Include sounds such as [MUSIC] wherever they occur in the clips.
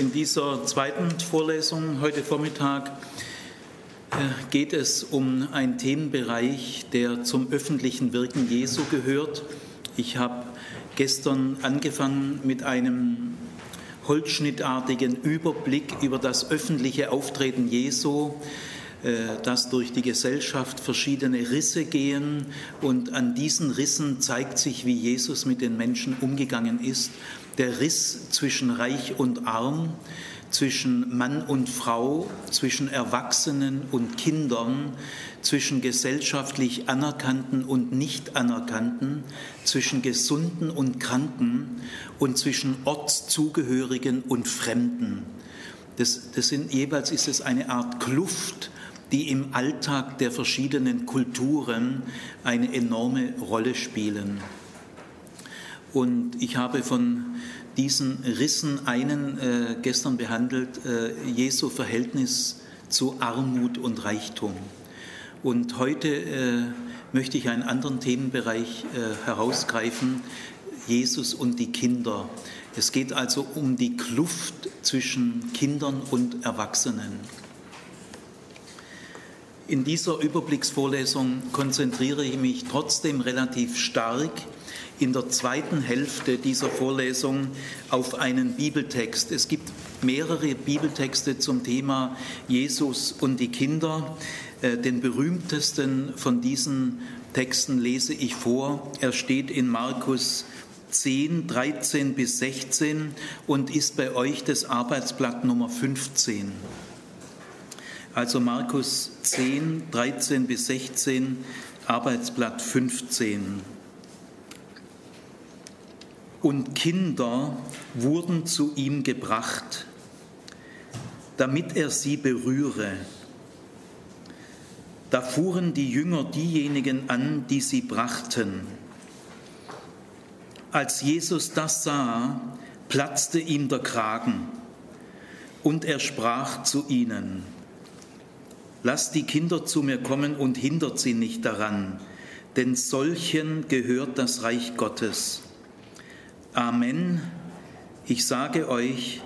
In dieser zweiten Vorlesung heute Vormittag äh, geht es um einen Themenbereich, der zum öffentlichen Wirken Jesu gehört. Ich habe gestern angefangen mit einem holzschnittartigen Überblick über das öffentliche Auftreten Jesu dass durch die Gesellschaft verschiedene Risse gehen und an diesen Rissen zeigt sich, wie Jesus mit den Menschen umgegangen ist. Der Riss zwischen Reich und Arm, zwischen Mann und Frau, zwischen Erwachsenen und Kindern, zwischen gesellschaftlich Anerkannten und nicht Anerkannten, zwischen Gesunden und Kranken und zwischen Ortszugehörigen und Fremden. Das, das sind, jeweils ist es eine Art Kluft die im Alltag der verschiedenen Kulturen eine enorme Rolle spielen. Und ich habe von diesen Rissen einen äh, gestern behandelt, äh, Jesu Verhältnis zu Armut und Reichtum. Und heute äh, möchte ich einen anderen Themenbereich äh, herausgreifen, Jesus und die Kinder. Es geht also um die Kluft zwischen Kindern und Erwachsenen. In dieser Überblicksvorlesung konzentriere ich mich trotzdem relativ stark in der zweiten Hälfte dieser Vorlesung auf einen Bibeltext. Es gibt mehrere Bibeltexte zum Thema Jesus und die Kinder. Äh, den berühmtesten von diesen Texten lese ich vor. Er steht in Markus 10, 13 bis 16 und ist bei euch das Arbeitsblatt Nummer 15. Also Markus 10, 13 bis 16, Arbeitsblatt 15. Und Kinder wurden zu ihm gebracht, damit er sie berühre. Da fuhren die Jünger diejenigen an, die sie brachten. Als Jesus das sah, platzte ihm der Kragen und er sprach zu ihnen, Lasst die Kinder zu mir kommen und hindert sie nicht daran, denn solchen gehört das Reich Gottes. Amen. Ich sage euch,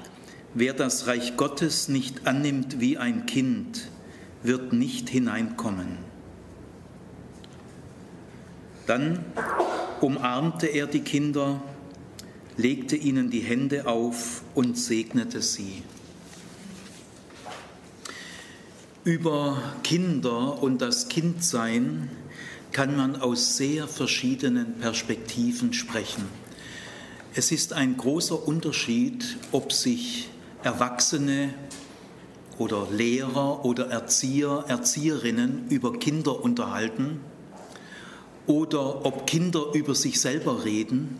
wer das Reich Gottes nicht annimmt wie ein Kind, wird nicht hineinkommen. Dann umarmte er die Kinder, legte ihnen die Hände auf und segnete sie. Über Kinder und das Kindsein kann man aus sehr verschiedenen Perspektiven sprechen. Es ist ein großer Unterschied, ob sich Erwachsene oder Lehrer oder Erzieher, Erzieherinnen über Kinder unterhalten oder ob Kinder über sich selber reden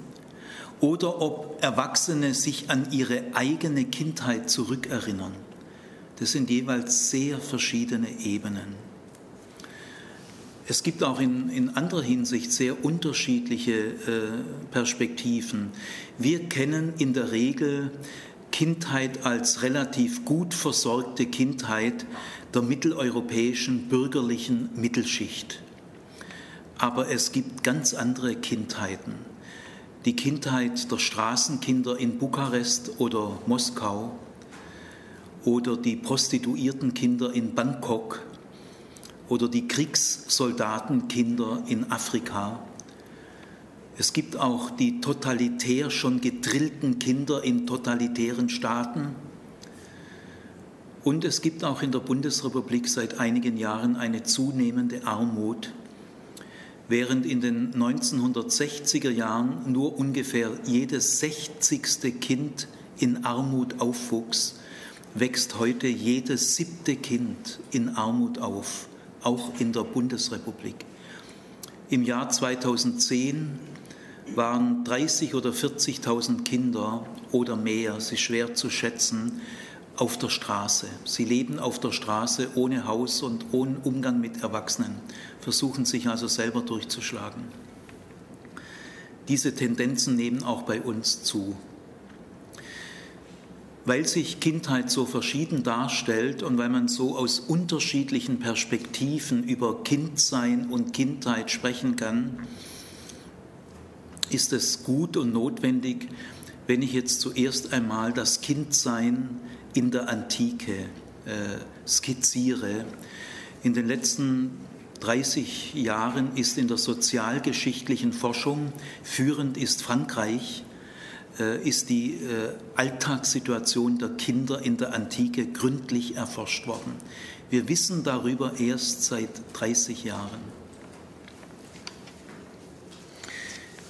oder ob Erwachsene sich an ihre eigene Kindheit zurückerinnern. Das sind jeweils sehr verschiedene Ebenen. Es gibt auch in, in anderer Hinsicht sehr unterschiedliche äh, Perspektiven. Wir kennen in der Regel Kindheit als relativ gut versorgte Kindheit der mitteleuropäischen bürgerlichen Mittelschicht. Aber es gibt ganz andere Kindheiten. Die Kindheit der Straßenkinder in Bukarest oder Moskau, oder die prostituierten Kinder in Bangkok oder die Kriegssoldatenkinder in Afrika. Es gibt auch die totalitär schon gedrillten Kinder in totalitären Staaten. Und es gibt auch in der Bundesrepublik seit einigen Jahren eine zunehmende Armut. Während in den 1960er Jahren nur ungefähr jedes 60. Kind in Armut aufwuchs, wächst heute jedes siebte Kind in Armut auf, auch in der Bundesrepublik. Im Jahr 2010 waren 30 oder 40.000 Kinder oder mehr, ist schwer zu schätzen, auf der Straße. Sie leben auf der Straße ohne Haus und ohne Umgang mit Erwachsenen, versuchen sich also selber durchzuschlagen. Diese Tendenzen nehmen auch bei uns zu weil sich Kindheit so verschieden darstellt und weil man so aus unterschiedlichen Perspektiven über Kindsein und Kindheit sprechen kann, ist es gut und notwendig, wenn ich jetzt zuerst einmal das Kindsein in der Antike äh, skizziere. In den letzten 30 Jahren ist in der sozialgeschichtlichen Forschung, führend ist Frankreich, ist die äh, Alltagssituation der Kinder in der Antike gründlich erforscht worden. Wir wissen darüber erst seit 30 Jahren.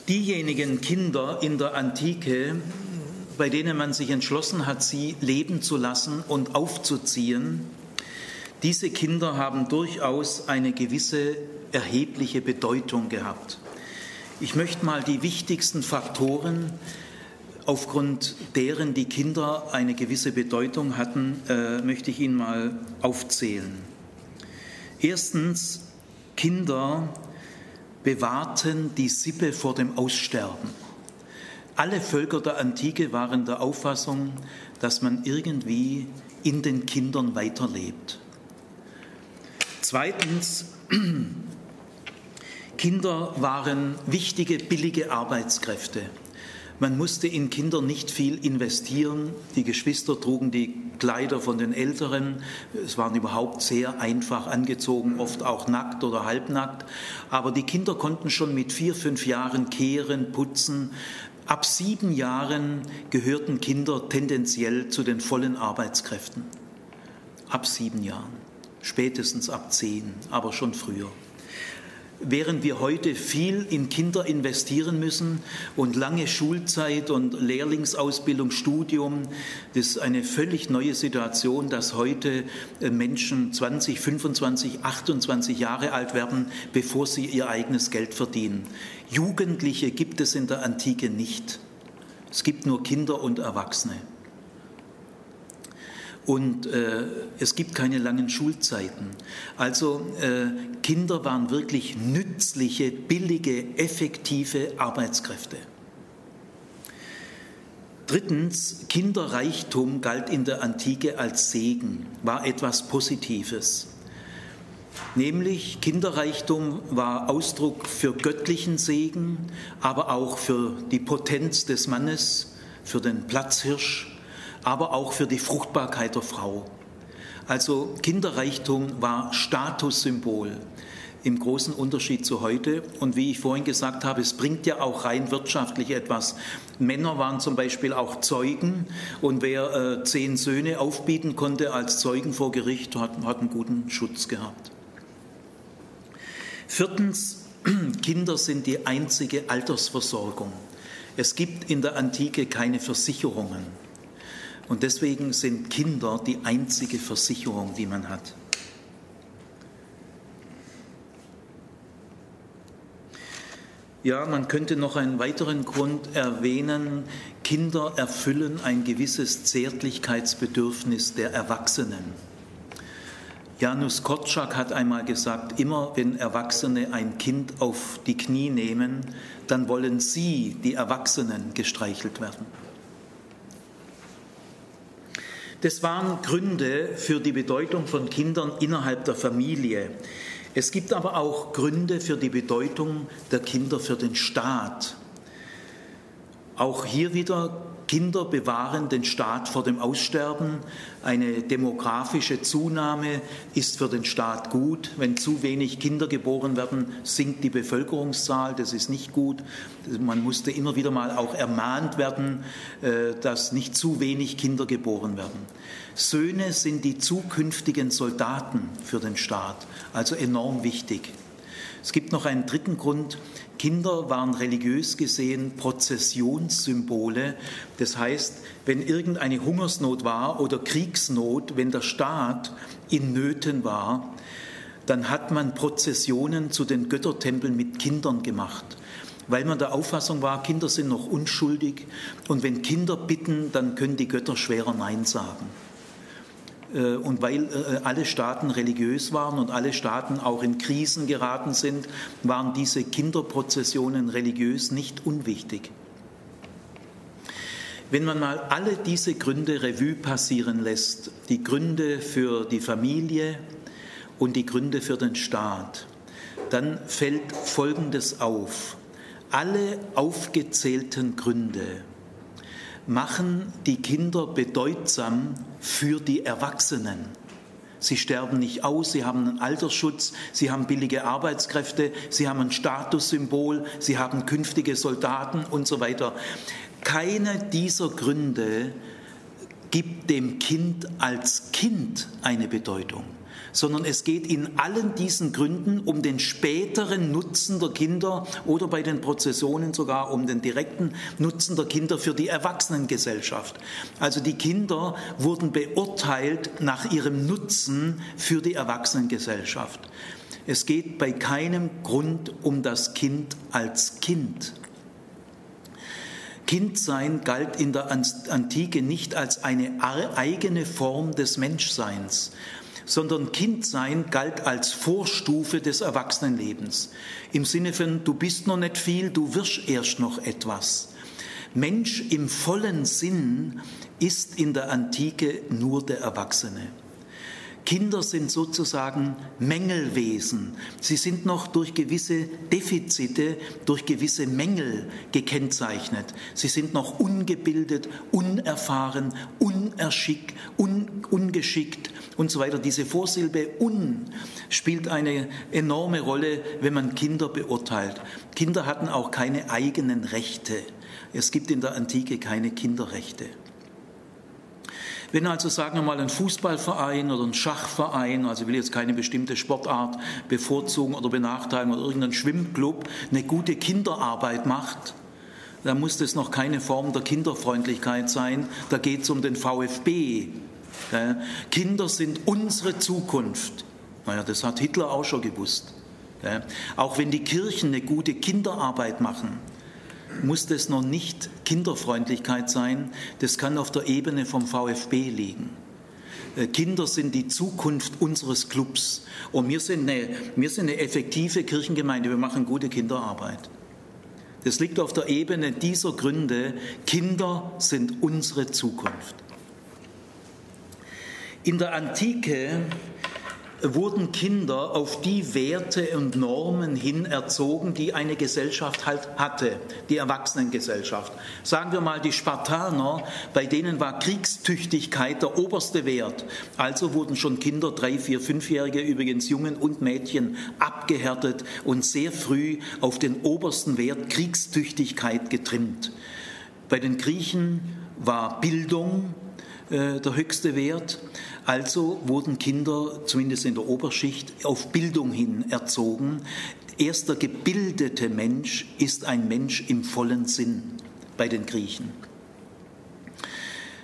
Diejenigen Kinder in der Antike, bei denen man sich entschlossen hat, sie leben zu lassen und aufzuziehen, diese Kinder haben durchaus eine gewisse erhebliche Bedeutung gehabt. Ich möchte mal die wichtigsten Faktoren, aufgrund deren die Kinder eine gewisse Bedeutung hatten, äh, möchte ich Ihnen mal aufzählen. Erstens, Kinder bewahrten die Sippe vor dem Aussterben. Alle Völker der Antike waren der Auffassung, dass man irgendwie in den Kindern weiterlebt. Zweitens, [CLEARS THROAT] Kinder waren wichtige, billige Arbeitskräfte. Man musste in Kinder nicht viel investieren. Die Geschwister trugen die Kleider von den Älteren. Es waren überhaupt sehr einfach angezogen, oft auch nackt oder halbnackt. Aber die Kinder konnten schon mit vier, fünf Jahren kehren, putzen. Ab sieben Jahren gehörten Kinder tendenziell zu den vollen Arbeitskräften. Ab sieben Jahren. Spätestens ab zehn, aber schon früher während wir heute viel in Kinder investieren müssen und lange Schulzeit und Lehrlingsausbildung, Studium, das ist eine völlig neue Situation, dass heute äh, Menschen 20, 25, 28 Jahre alt werden, bevor sie ihr eigenes Geld verdienen. Jugendliche gibt es in der Antike nicht. Es gibt nur Kinder und Erwachsene und äh, es gibt keine langen Schulzeiten. Also äh, Kinder waren wirklich nützliche, billige, effektive Arbeitskräfte. Drittens, Kinderreichtum galt in der Antike als Segen, war etwas Positives. Nämlich Kinderreichtum war Ausdruck für göttlichen Segen, aber auch für die Potenz des Mannes, für den Platzhirsch, aber auch für die Fruchtbarkeit der Frau. Also Kinderreichtum war Statussymbol im großen Unterschied zu heute. Und wie ich vorhin gesagt habe, es bringt ja auch rein wirtschaftlich etwas. Männer waren zum Beispiel auch Zeugen und wer äh, zehn Söhne aufbieten konnte als Zeugen vor Gericht, hat, hat einen guten Schutz gehabt. Viertens, [CLEARS THROAT] Kinder sind die einzige Altersversorgung. Es gibt in der Antike keine Versicherungen. Und deswegen sind Kinder die einzige Versicherung, die man hat. Ja, man könnte noch einen weiteren Grund erwähnen. Kinder erfüllen ein gewisses Zärtlichkeitsbedürfnis der Erwachsenen. Janusz Korczak hat einmal gesagt, immer wenn Erwachsene ein Kind auf die Knie nehmen, dann wollen sie, die Erwachsenen, gestreichelt werden. Das waren Gründe für die Bedeutung von Kindern innerhalb der Familie. Es gibt aber auch Gründe für die Bedeutung der Kinder für den Staat. Auch hier wieder Kinder bewahren den Staat vor dem Aussterben. Eine demografische Zunahme ist für den Staat gut. Wenn zu wenig Kinder geboren werden, sinkt die Bevölkerungszahl. Das ist nicht gut. Man musste immer wieder mal auch ermahnt werden, äh, dass nicht zu wenig Kinder geboren werden. Söhne sind die zukünftigen Soldaten für den Staat, also enorm wichtig. Es gibt noch einen dritten Grund. Kinder waren religiös gesehen Prozessionssymbole. Das heißt, wenn irgendeine Hungersnot war oder Kriegsnot, wenn der Staat in Nöten war, dann hat man Prozessionen zu den Göttertempeln mit Kindern gemacht weil man der Auffassung war, Kinder sind noch unschuldig und wenn Kinder bitten, dann können die Götter schwerer Nein sagen. Äh, und weil äh, alle Staaten religiös waren und alle Staaten auch in Krisen geraten sind, waren diese Kinderprozessionen religiös nicht unwichtig. Wenn man mal alle diese Gründe Revue passieren lässt, die Gründe für die Familie und die Gründe für den Staat, dann fällt Folgendes auf. Alle aufgezählten Gründe machen die Kinder bedeutsam für die Erwachsenen. Sie sterben nicht aus, sie haben einen Altersschutz, sie haben billige Arbeitskräfte, sie haben ein Statussymbol, sie haben künftige Soldaten und so weiter. Keine dieser Gründe gibt dem Kind als Kind eine Bedeutung sondern es geht in allen diesen Gründen um den späteren Nutzen der Kinder oder bei den Prozessionen sogar um den direkten Nutzen der Kinder für die Erwachsenengesellschaft. Also die Kinder wurden beurteilt nach ihrem Nutzen für die Erwachsenengesellschaft. Es geht bei keinem Grund um das Kind als Kind. Kindsein galt in der Antike nicht als eine eigene Form des Menschseins, sondern Kindsein galt als Vorstufe des Erwachsenenlebens. Im Sinne von, du bist noch nicht viel, du wirst erst noch etwas. Mensch im vollen Sinn ist in der Antike nur der Erwachsene. Kinder sind sozusagen Mängelwesen. Sie sind noch durch gewisse Defizite, durch gewisse Mängel gekennzeichnet. Sie sind noch ungebildet, unerfahren, unerschick, un, ungeschickt und so weiter. Diese Vorsilbe un spielt eine enorme Rolle, wenn man Kinder beurteilt. Kinder hatten auch keine eigenen Rechte. Es gibt in der Antike keine Kinderrechte. Wenn also, sagen wir mal, ein Fußballverein oder ein Schachverein, also ich will jetzt keine bestimmte Sportart bevorzugen oder benachteiligen oder irgendein Schwimmclub eine gute Kinderarbeit macht, dann muss das noch keine Form der Kinderfreundlichkeit sein. Da geht es um den VfB. Kinder sind unsere Zukunft. Naja, das hat Hitler auch schon gewusst. Auch wenn die Kirchen eine gute Kinderarbeit machen, muss das noch nicht Kinderfreundlichkeit sein, das kann auf der Ebene vom VfB liegen. Äh, Kinder sind die Zukunft unseres Clubs und wir sind, eine, wir sind eine effektive Kirchengemeinde, wir machen gute Kinderarbeit. Das liegt auf der Ebene dieser Gründe, Kinder sind unsere Zukunft. In der Antike wurden Kinder auf die Werte und Normen hin erzogen, die eine Gesellschaft halt hatte, die Erwachsenengesellschaft. Sagen wir mal die Spartaner, bei denen war Kriegstüchtigkeit der oberste Wert. Also wurden schon Kinder, drei, vier, fünfjährige, übrigens Jungen und Mädchen, abgehärtet und sehr früh auf den obersten Wert Kriegstüchtigkeit getrimmt. Bei den Griechen war Bildung äh, der höchste Wert. Also wurden Kinder, zumindest in der Oberschicht, auf Bildung hin erzogen. Erst der gebildete Mensch ist ein Mensch im vollen Sinn bei den Griechen.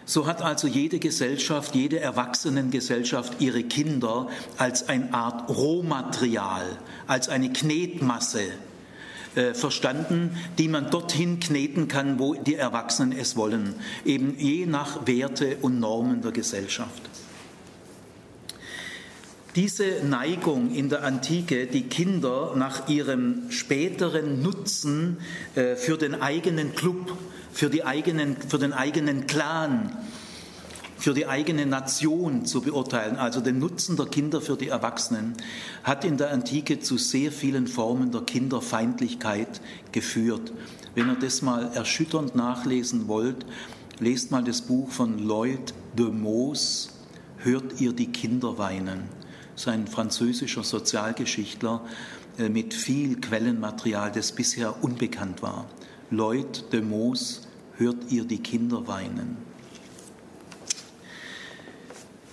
So hat also jede Gesellschaft, jede Erwachsenengesellschaft ihre Kinder als eine Art Rohmaterial, als eine Knetmasse äh, verstanden, die man dorthin kneten kann, wo die Erwachsenen es wollen, eben je nach Werte und Normen der Gesellschaft. Diese Neigung in der Antike, die Kinder nach ihrem späteren Nutzen äh, für den eigenen Club, für, die eigenen, für den eigenen Clan, für die eigene Nation zu beurteilen, also den Nutzen der Kinder für die Erwachsenen, hat in der Antike zu sehr vielen Formen der Kinderfeindlichkeit geführt. Wenn ihr das mal erschütternd nachlesen wollt, lest mal das Buch von Lloyd de Moos, Hört ihr die Kinder weinen? Sein französischer Sozialgeschichtler äh, mit viel Quellenmaterial, das bisher unbekannt war. Lloyd de Moos, hört ihr die Kinder weinen?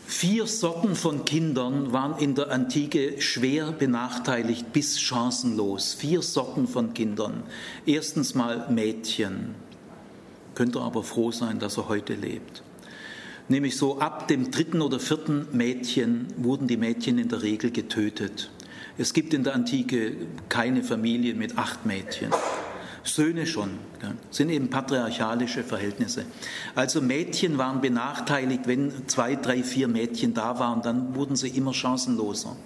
Vier Sorten von Kindern waren in der Antike schwer benachteiligt bis chancenlos. Vier Sorten von Kindern. Erstens mal Mädchen. Könnte aber froh sein, dass er heute lebt. Nämlich so ab dem dritten oder vierten Mädchen wurden die Mädchen in der Regel getötet. Es gibt in der Antike keine Familie mit acht Mädchen. Söhne schon, ja, sind eben patriarchalische Verhältnisse. Also Mädchen waren benachteiligt, wenn zwei, drei, vier Mädchen da waren, dann wurden sie immer chancenloser.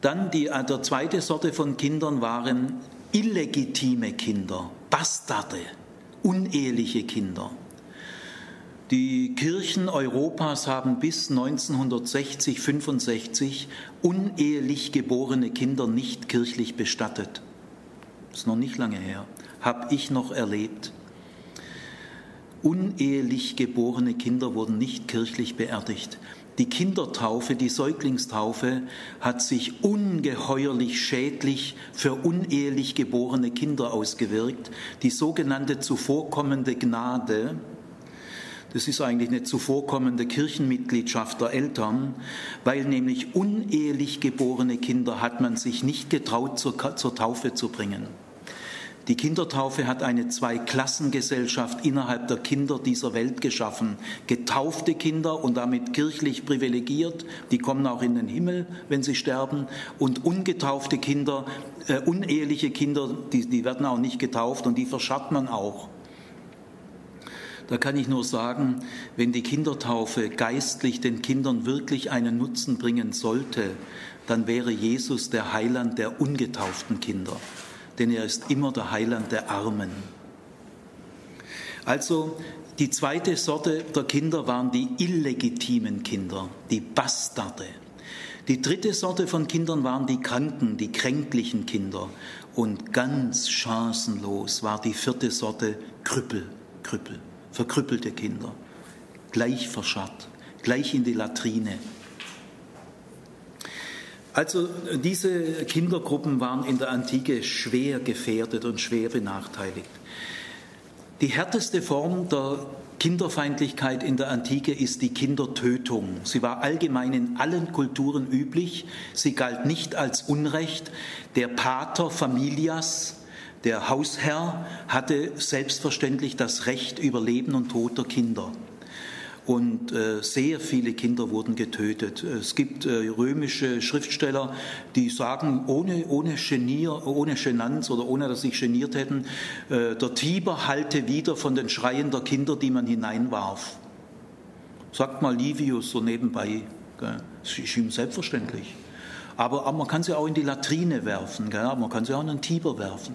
Dann die, der zweite Sorte von Kindern waren illegitime Kinder, Bastarde, uneheliche Kinder. Die Kirchen Europas haben bis 1960, 65 unehelich geborene Kinder nicht kirchlich bestattet. Ist noch nicht lange her. Habe ich noch erlebt. Unehelich geborene Kinder wurden nicht kirchlich beerdigt. Die Kindertaufe, die Säuglingstaufe hat sich ungeheuerlich schädlich für unehelich geborene Kinder ausgewirkt. Die sogenannte zuvorkommende Gnade, das ist eigentlich eine zuvorkommende Kirchenmitgliedschaft der Eltern, weil nämlich unehelich geborene Kinder hat man sich nicht getraut, zur, zur Taufe zu bringen. Die Kindertaufe hat eine Zweiklassengesellschaft innerhalb der Kinder dieser Welt geschaffen. Getaufte Kinder und damit kirchlich privilegiert, die kommen auch in den Himmel, wenn sie sterben. Und ungetaufte Kinder, äh, uneheliche Kinder, die, die werden auch nicht getauft und die verscharrt man auch. Da kann ich nur sagen, wenn die Kindertaufe geistlich den Kindern wirklich einen Nutzen bringen sollte, dann wäre Jesus der Heiland der ungetauften Kinder denn er ist immer der Heiland der Armen. Also die zweite Sorte der Kinder waren die illegitimen Kinder, die Bastarde. Die dritte Sorte von Kindern waren die kranken, die kränklichen Kinder. Und ganz chancenlos war die vierte Sorte Krüppel, Krüppel, verkrüppelte Kinder. Gleich verscharrt, gleich in die Latrine, also diese Kindergruppen waren in der Antike schwer gefährdet und schwer benachteiligt. Die härteste Form der Kinderfeindlichkeit in der Antike ist die Kindertötung. Sie war allgemein in allen Kulturen üblich. Sie galt nicht als Unrecht. Der Pater Familias, der Hausherr, hatte selbstverständlich das Recht über Leben und Tod der Kinder und äh, sehr viele Kinder wurden getötet. Es gibt äh, römische Schriftsteller, die sagen, ohne, ohne, Genier, ohne Genanz oder ohne dass sie sich geniert hätten, äh, der Tiber halte wieder von den Schreien der Kinder, die man hineinwarf. Sagt mal Livius so nebenbei. Das ist ihm selbstverständlich. Aber, aber, man kann sie auch in die Latrine werfen, gell? man kann sie auch in den Tiber werfen.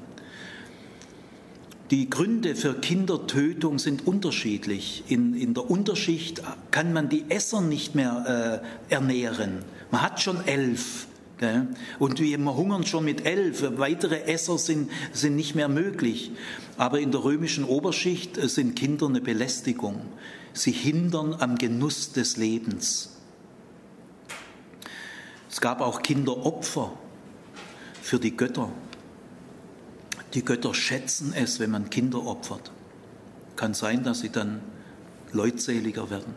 Die Gründe für Kindertötung sind unterschiedlich. In, in der Unterschicht kann man die Esser nicht mehr äh, ernähren. Man hat schon elf. Gell? Und wir hungern schon mit elf. Weitere Esser sind, sind nicht mehr möglich. Aber in der römischen Oberschicht äh, sind Kinder eine Belästigung. Sie hindern am Genuss des Lebens. Es gab auch Kinderopfer für die Götter. Die Götter schätzen es, wenn man Kinder opfert. Kann sein, dass sie dann leutseliger werden.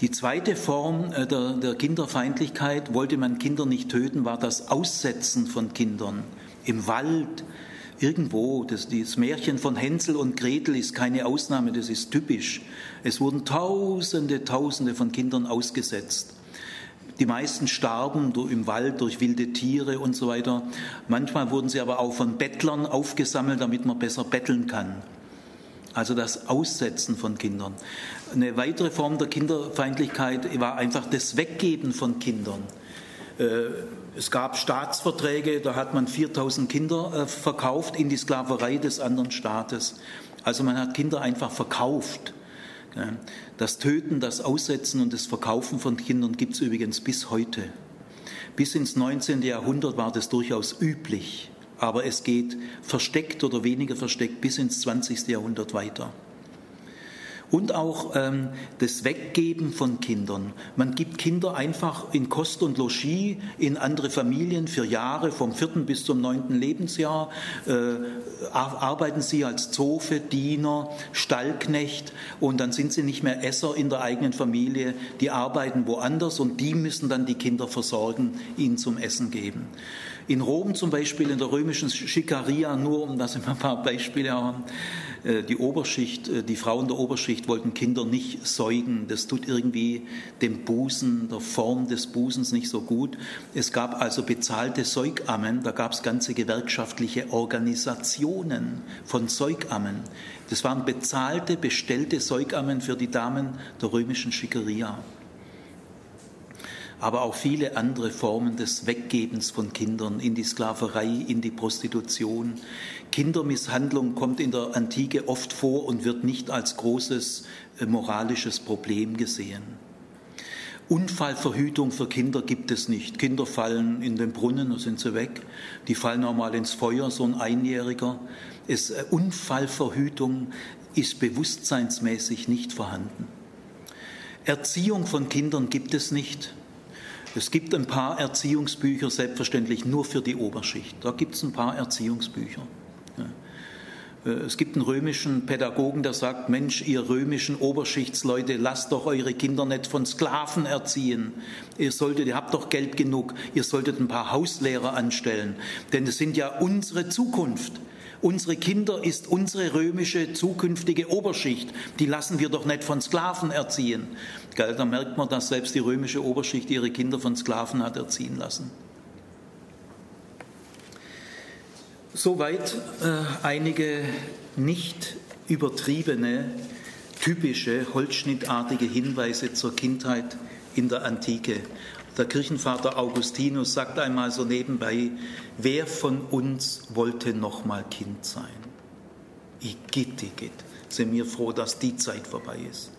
Die zweite Form äh, der, der, Kinderfeindlichkeit, wollte man Kinder nicht töten, war das Aussetzen von Kindern im Wald, irgendwo. Das, das Märchen von Hänsel und Gretel ist keine Ausnahme, das ist typisch. Es wurden Tausende, Tausende von Kindern ausgesetzt. Die meisten starben im Wald durch wilde Tiere und so weiter. Manchmal wurden sie aber auch von Bettlern aufgesammelt, damit man besser betteln kann. Also das Aussetzen von Kindern. Eine weitere Form der Kinderfeindlichkeit war einfach das Weggeben von Kindern. Äh, es gab Staatsverträge, da hat man 4000 Kinder äh, verkauft in die Sklaverei des anderen Staates. Also man hat Kinder einfach verkauft. Das Töten, das Aussetzen und das Verkaufen von Kindern gibt es übrigens bis heute. Bis ins 19. Jahrhundert war das durchaus üblich, aber es geht versteckt oder weniger versteckt bis ins 20. Jahrhundert weiter und auch ähm, das Weggeben von Kindern. Man gibt Kinder einfach in Kost und Logis in andere Familien für Jahre, vom vierten bis zum neunten Lebensjahr, äh, arbeiten sie als Zofe, Diener, Stallknecht und dann sind sie nicht mehr Esser in der eigenen Familie, die arbeiten woanders und die müssen dann die Kinder versorgen, ihnen zum Essen geben. In Rom zum Beispiel, in der römischen Schikaria, nur um das immer ein paar Beispiele haben, äh, die Oberschicht, äh, die Frauen der Oberschicht wollten Kinder nicht säugen. Das tut irgendwie dem Busen, der Form des Busens nicht so gut. Es gab also bezahlte Säugammen, da gab es ganze gewerkschaftliche Organisationen von Säugammen. Das waren bezahlte, bestellte Säugammen für die Damen der römischen Schickeria aber auch viele andere Formen des Weggebens von Kindern in die Sklaverei, in die Prostitution. Kindermisshandlung kommt in der Antike oft vor und wird nicht als großes äh, moralisches Problem gesehen. Unfallverhütung für Kinder gibt es nicht. Kinder fallen in den Brunnen, da sind sie weg. Die fallen auch mal ins Feuer, so ein Einjähriger. Es, äh, Unfallverhütung ist bewusstseinsmäßig nicht vorhanden. Erziehung von Kindern gibt es nicht. Es gibt ein paar Erziehungsbücher, selbstverständlich nur für die Oberschicht. Da gibt es ein paar Erziehungsbücher. Äh, es gibt einen römischen Pädagogen, der sagt, Mensch, ihr römischen Oberschichtsleute, lasst doch eure Kinder nicht von Sklaven erziehen. Ihr solltet, ihr habt doch Geld genug, ihr solltet ein paar Hauslehrer anstellen, denn es sind ja unsere Zukunft. Unsere Kinder ist unsere römische zukünftige Oberschicht. Die lassen wir doch nicht von Sklaven erziehen. Da merkt man, dass selbst die römische Oberschicht ihre Kinder von Sklaven hat erziehen lassen. Soweit äh, einige nicht übertriebene, typische, holzschnittartige Hinweise zur Kindheit in der Antike. Der Kirchenvater Augustinus sagt einmal so nebenbei, wer von uns wollte noch mal Kind sein? Igitt, igitt, sind wir froh, dass die Zeit vorbei ist.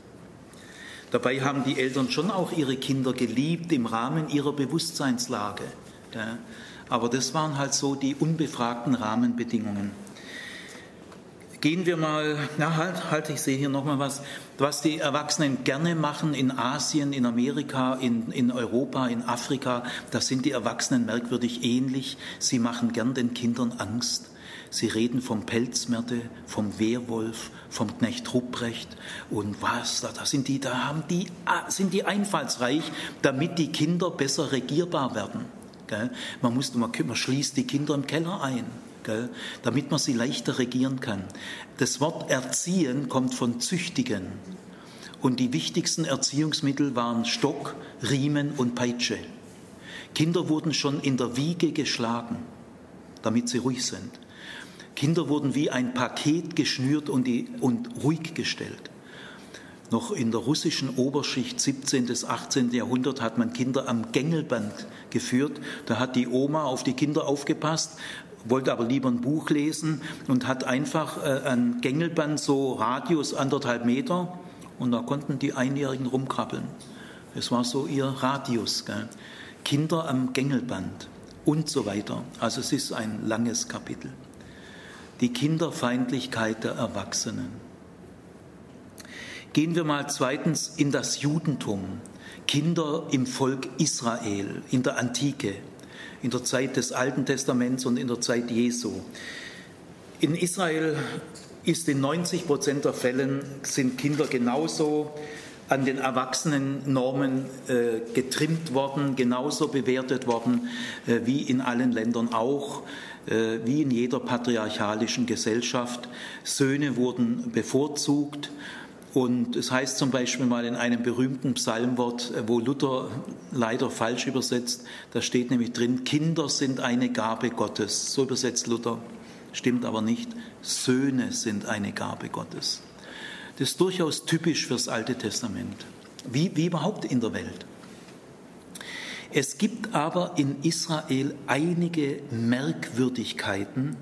Dabei haben die Eltern schon auch ihre Kinder geliebt im Rahmen ihrer Bewusstseinslage. Aber das waren halt so die unbefragten Rahmenbedingungen. Gehen wir mal, na halt, halt, ich sehe hier nochmal was, was die Erwachsenen gerne machen in Asien, in Amerika, in, in Europa, in Afrika, da sind die Erwachsenen merkwürdig ähnlich. Sie machen gern den Kindern Angst. Sie reden vom Pelzmerte, vom Wehrwolf, vom Knecht Rupprecht und was, da, da sind die, da haben die, ah, sind die einfallsreich, damit die Kinder besser regierbar werden. Gell? Man, muss, man, man schließt die Kinder im Keller ein. Gell? damit man sie leichter regieren kann. Das Wort erziehen kommt von züchtigen. Und die wichtigsten Erziehungsmittel waren Stock, Riemen und Peitsche. Kinder wurden schon in der Wiege geschlagen, damit sie ruhig sind. Kinder wurden wie ein Paket geschnürt und, die, und ruhig gestellt. Noch in der russischen Oberschicht 17. bis 18. Jahrhundert hat man Kinder am Gängelband geführt. Da hat die Oma auf die Kinder aufgepasst, wollte aber lieber ein Buch lesen und hat einfach äh, ein Gängelband, so Radius anderthalb Meter, und da konnten die Einjährigen rumkrabbeln. Das war so ihr Radius. Gell? Kinder am Gängelband und so weiter. Also es ist ein langes Kapitel. Die Kinderfeindlichkeit der Erwachsenen. Gehen wir mal zweitens in das Judentum. Kinder im Volk Israel in der Antike, in der Zeit des Alten Testaments und in der Zeit Jesu. In Israel ist in 90 Prozent der Fällen sind Kinder genauso an den Erwachsenennormen äh, getrimmt worden, genauso bewertet worden äh, wie in allen Ländern auch, äh, wie in jeder patriarchalischen Gesellschaft. Söhne wurden bevorzugt und es heißt zum Beispiel mal in einem berühmten Psalmwort, äh, wo Luther leider falsch übersetzt, da steht nämlich drin, Kinder sind eine Gabe Gottes. So übersetzt Luther, stimmt aber nicht. Söhne sind eine Gabe Gottes. Das ist durchaus typisch fürs Alte Testament, wie, wie überhaupt in der Welt. Es gibt aber in Israel einige Merkwürdigkeiten,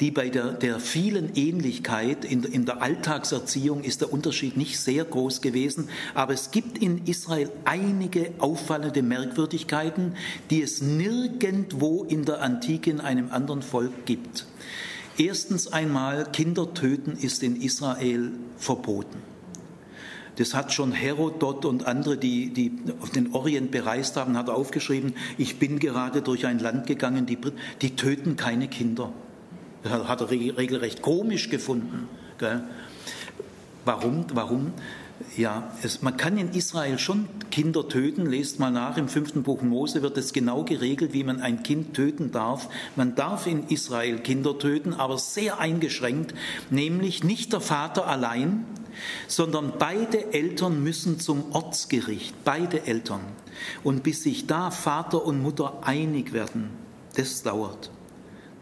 die bei der, der vielen Ähnlichkeit in, in der Alltagserziehung ist der Unterschied nicht sehr groß gewesen, aber es gibt in Israel einige auffallende Merkwürdigkeiten, die es nirgendwo in der Antike in einem anderen Volk gibt. Erstens einmal, Kinder töten ist in Israel verboten. Das hat schon Herodot und andere, die, die den Orient bereist haben, hat aufgeschrieben, ich bin gerade durch ein Land gegangen, die, die töten keine Kinder. Das hat er regelrecht komisch gefunden. Warum? Warum? Ja, es, man kann in Israel schon Kinder töten. Lest mal nach, im fünften Buch Mose wird es genau geregelt, wie man ein Kind töten darf. Man darf in Israel Kinder töten, aber sehr eingeschränkt, nämlich nicht der Vater allein, sondern beide Eltern müssen zum Ortsgericht, beide Eltern. Und bis sich da Vater und Mutter einig werden, das dauert.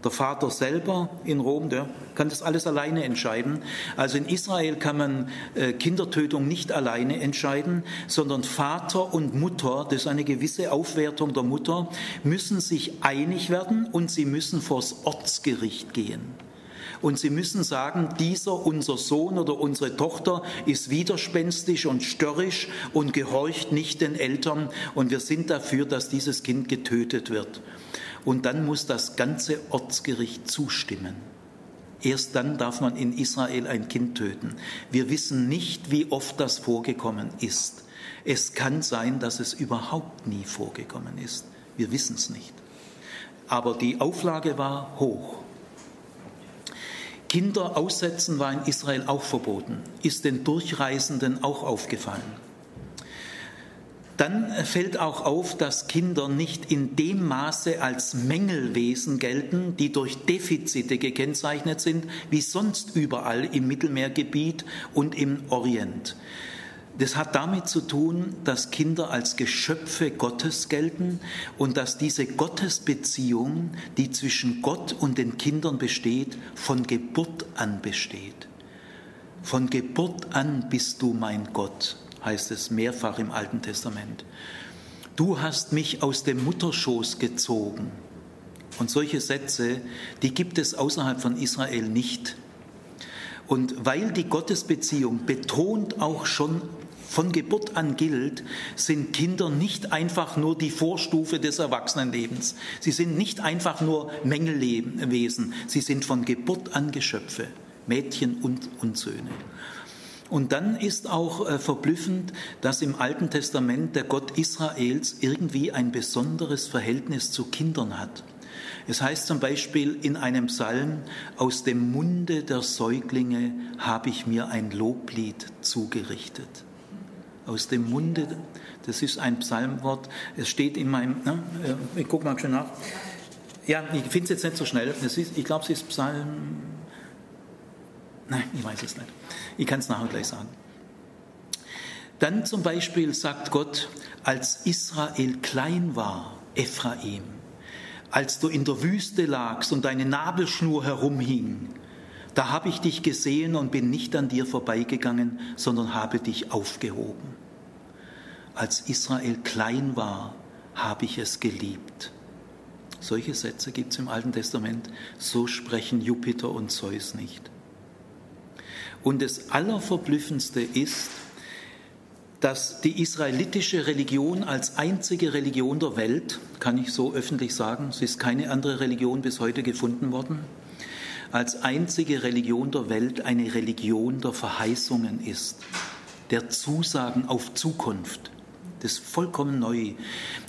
Der Vater selber in Rom, der kann das alles alleine entscheiden. Also in Israel kann man äh, Kindertötung nicht alleine entscheiden, sondern Vater und Mutter, das ist eine gewisse Aufwertung der Mutter, müssen sich einig werden und sie müssen vors Ortsgericht gehen. und sie müssen sagen, dieser unser Sohn oder unsere Tochter ist widerspenstisch und störrisch und gehorcht nicht den Eltern und wir sind dafür, dass dieses Kind getötet wird. Und dann muss das ganze Ortsgericht zustimmen. Erst dann darf man in Israel ein Kind töten. Wir wissen nicht, wie oft das vorgekommen ist. Es kann sein, dass es überhaupt nie vorgekommen ist. Wir wissen es nicht. Aber die Auflage war hoch. Kinder aussetzen war in Israel auch verboten, ist den Durchreisenden auch aufgefallen. Dann fällt auch auf, dass Kinder nicht in dem Maße als Mängelwesen gelten, die durch Defizite gekennzeichnet sind, wie sonst überall im Mittelmeergebiet und im Orient. Das hat damit zu tun, dass Kinder als Geschöpfe Gottes gelten und dass diese Gottesbeziehung, die zwischen Gott und den Kindern besteht, von Geburt an besteht. Von Geburt an bist du mein Gott heißt es mehrfach im Alten Testament. Du hast mich aus dem Mutterschoß gezogen. Und solche Sätze, die gibt es außerhalb von Israel nicht. Und weil die Gottesbeziehung betont auch schon von Geburt an gilt, sind Kinder nicht einfach nur die Vorstufe des Erwachsenenlebens. Sie sind nicht einfach nur Mängellebewesen. Sie sind von Geburt an Geschöpfe, Mädchen und, und Söhne. Und dann ist auch äh, verblüffend, dass im Alten Testament der Gott Israels irgendwie ein besonderes Verhältnis zu Kindern hat. Es heißt zum Beispiel in einem Psalm, aus dem Munde der Säuglinge habe ich mir ein Loblied zugerichtet. Aus dem Munde, das ist ein Psalmwort, es steht in meinem, ne, ich gucke mal schon nach. Ja, ich finde es jetzt nicht so schnell. Ist, ich glaube, es ist Psalm Nein, ich weiß es nicht. Ich kann es nachher gleich sagen. Dann zum Beispiel sagt Gott, als Israel klein war, Ephraim, als du in der Wüste lagst und deine Nabelschnur herumhing, da habe ich dich gesehen und bin nicht an dir vorbeigegangen, sondern habe dich aufgehoben. Als Israel klein war, habe ich es geliebt. Solche Sätze gibt es im Alten Testament, so sprechen Jupiter und Zeus nicht. Und das Allerverblüffendste ist, dass die israelitische Religion als einzige Religion der Welt, kann ich so öffentlich sagen, es ist keine andere Religion bis heute gefunden worden, als einzige Religion der Welt eine Religion der Verheißungen ist, der Zusagen auf Zukunft. Das ist vollkommen neu.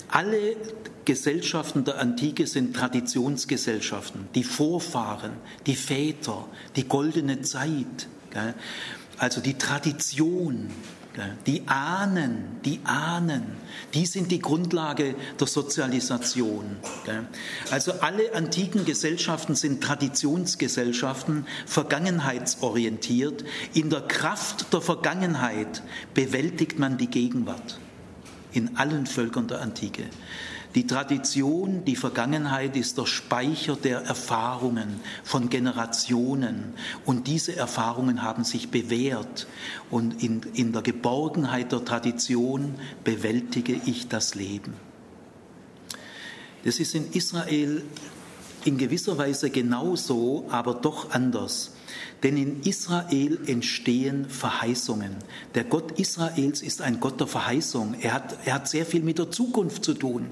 Alle Gesellschaften der Antike sind Traditionsgesellschaften, die Vorfahren, die Väter, die goldene Zeit, also die Tradition, die Ahnen, die Ahnen, die sind die Grundlage der Sozialisation. Also alle antiken Gesellschaften sind Traditionsgesellschaften, vergangenheitsorientiert. In der Kraft der Vergangenheit bewältigt man die Gegenwart in allen Völkern der Antike. Die Tradition, die Vergangenheit ist der Speicher der Erfahrungen von Generationen und diese Erfahrungen haben sich bewährt und in, in der Geborgenheit der Tradition bewältige ich das Leben. Das ist in Israel in gewisser Weise genauso, aber doch anders. Denn in Israel entstehen Verheißungen. Der Gott Israels ist ein Gott der Verheißung. Er hat, er hat sehr viel mit der Zukunft zu tun.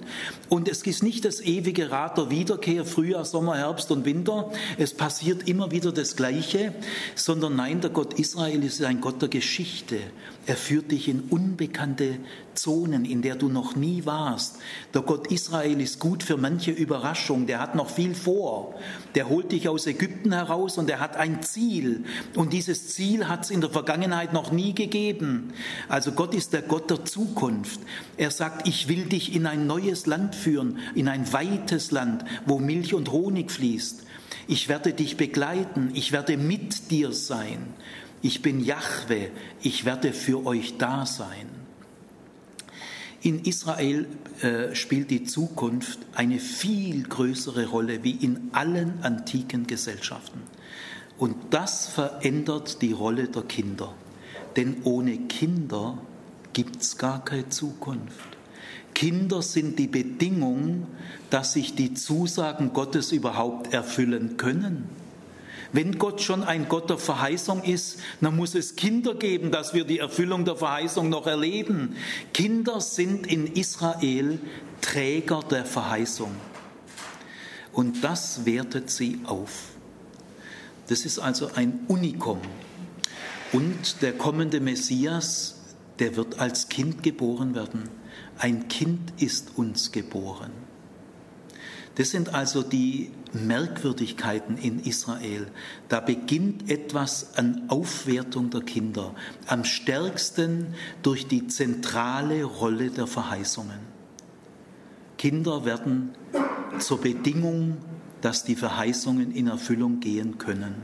Und es ist nicht das ewige Rad der Wiederkehr, Frühjahr, Sommer, Herbst und Winter. Es passiert immer wieder das Gleiche, sondern nein, der Gott Israel ist ein Gott der Geschichte. Er führt dich in unbekannte Zonen, in der du noch nie warst. Der Gott Israel ist gut für manche Überraschung. Der hat noch viel vor. Der holt dich aus Ägypten heraus und er hat ein Ziel. Und dieses Ziel hat es in der Vergangenheit noch nie gegeben. Also Gott ist der Gott der Zukunft. Er sagt, ich will dich in ein neues Land führen, in ein weites Land, wo Milch und Honig fließt. Ich werde dich begleiten, ich werde mit dir sein. Ich bin Jahwe, ich werde für euch da sein. In Israel äh, spielt die Zukunft eine viel größere Rolle wie in allen antiken Gesellschaften. Und das verändert die Rolle der Kinder. Denn ohne Kinder gibt es gar keine Zukunft. Kinder sind die Bedingung, dass sich die Zusagen Gottes überhaupt erfüllen können. Wenn Gott schon ein Gott der Verheißung ist, dann muss es Kinder geben, dass wir die Erfüllung der Verheißung noch erleben. Kinder sind in Israel Träger der Verheißung. Und das wertet sie auf. Das ist also ein Unikum. Und der kommende Messias, der wird als Kind geboren werden. Ein Kind ist uns geboren. Das sind also die Merkwürdigkeiten in Israel. Da beginnt etwas an Aufwertung der Kinder, am stärksten durch die zentrale Rolle der Verheißungen. Kinder werden zur Bedingung, dass die Verheißungen in Erfüllung gehen können.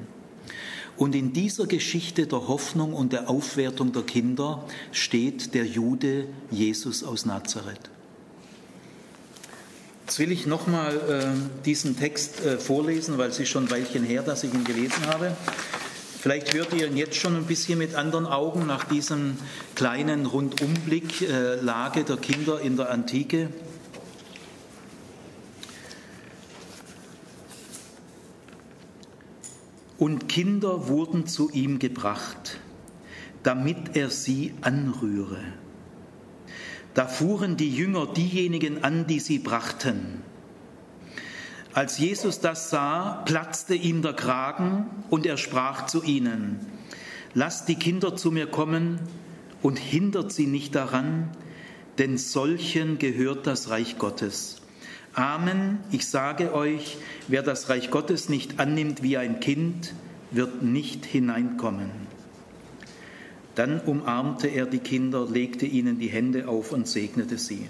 Und in dieser Geschichte der Hoffnung und der Aufwertung der Kinder steht der Jude Jesus aus Nazareth. Jetzt will ich nochmal äh, diesen Text äh, vorlesen, weil es ist schon ein Weilchen her, dass ich ihn gelesen habe. Vielleicht hört ihr ihn jetzt schon ein bisschen mit anderen Augen nach diesem kleinen Rundumblick äh, Lage der Kinder in der Antike. Und Kinder wurden zu ihm gebracht, damit er sie anrühre. Da fuhren die Jünger diejenigen an, die sie brachten. Als Jesus das sah, platzte ihm der Kragen und er sprach zu ihnen, Lasst die Kinder zu mir kommen und hindert sie nicht daran, denn solchen gehört das Reich Gottes. Amen, ich sage euch, wer das Reich Gottes nicht annimmt wie ein Kind, wird nicht hineinkommen. Dann umarmte er die Kinder, legte ihnen die Hände auf und segnete sie.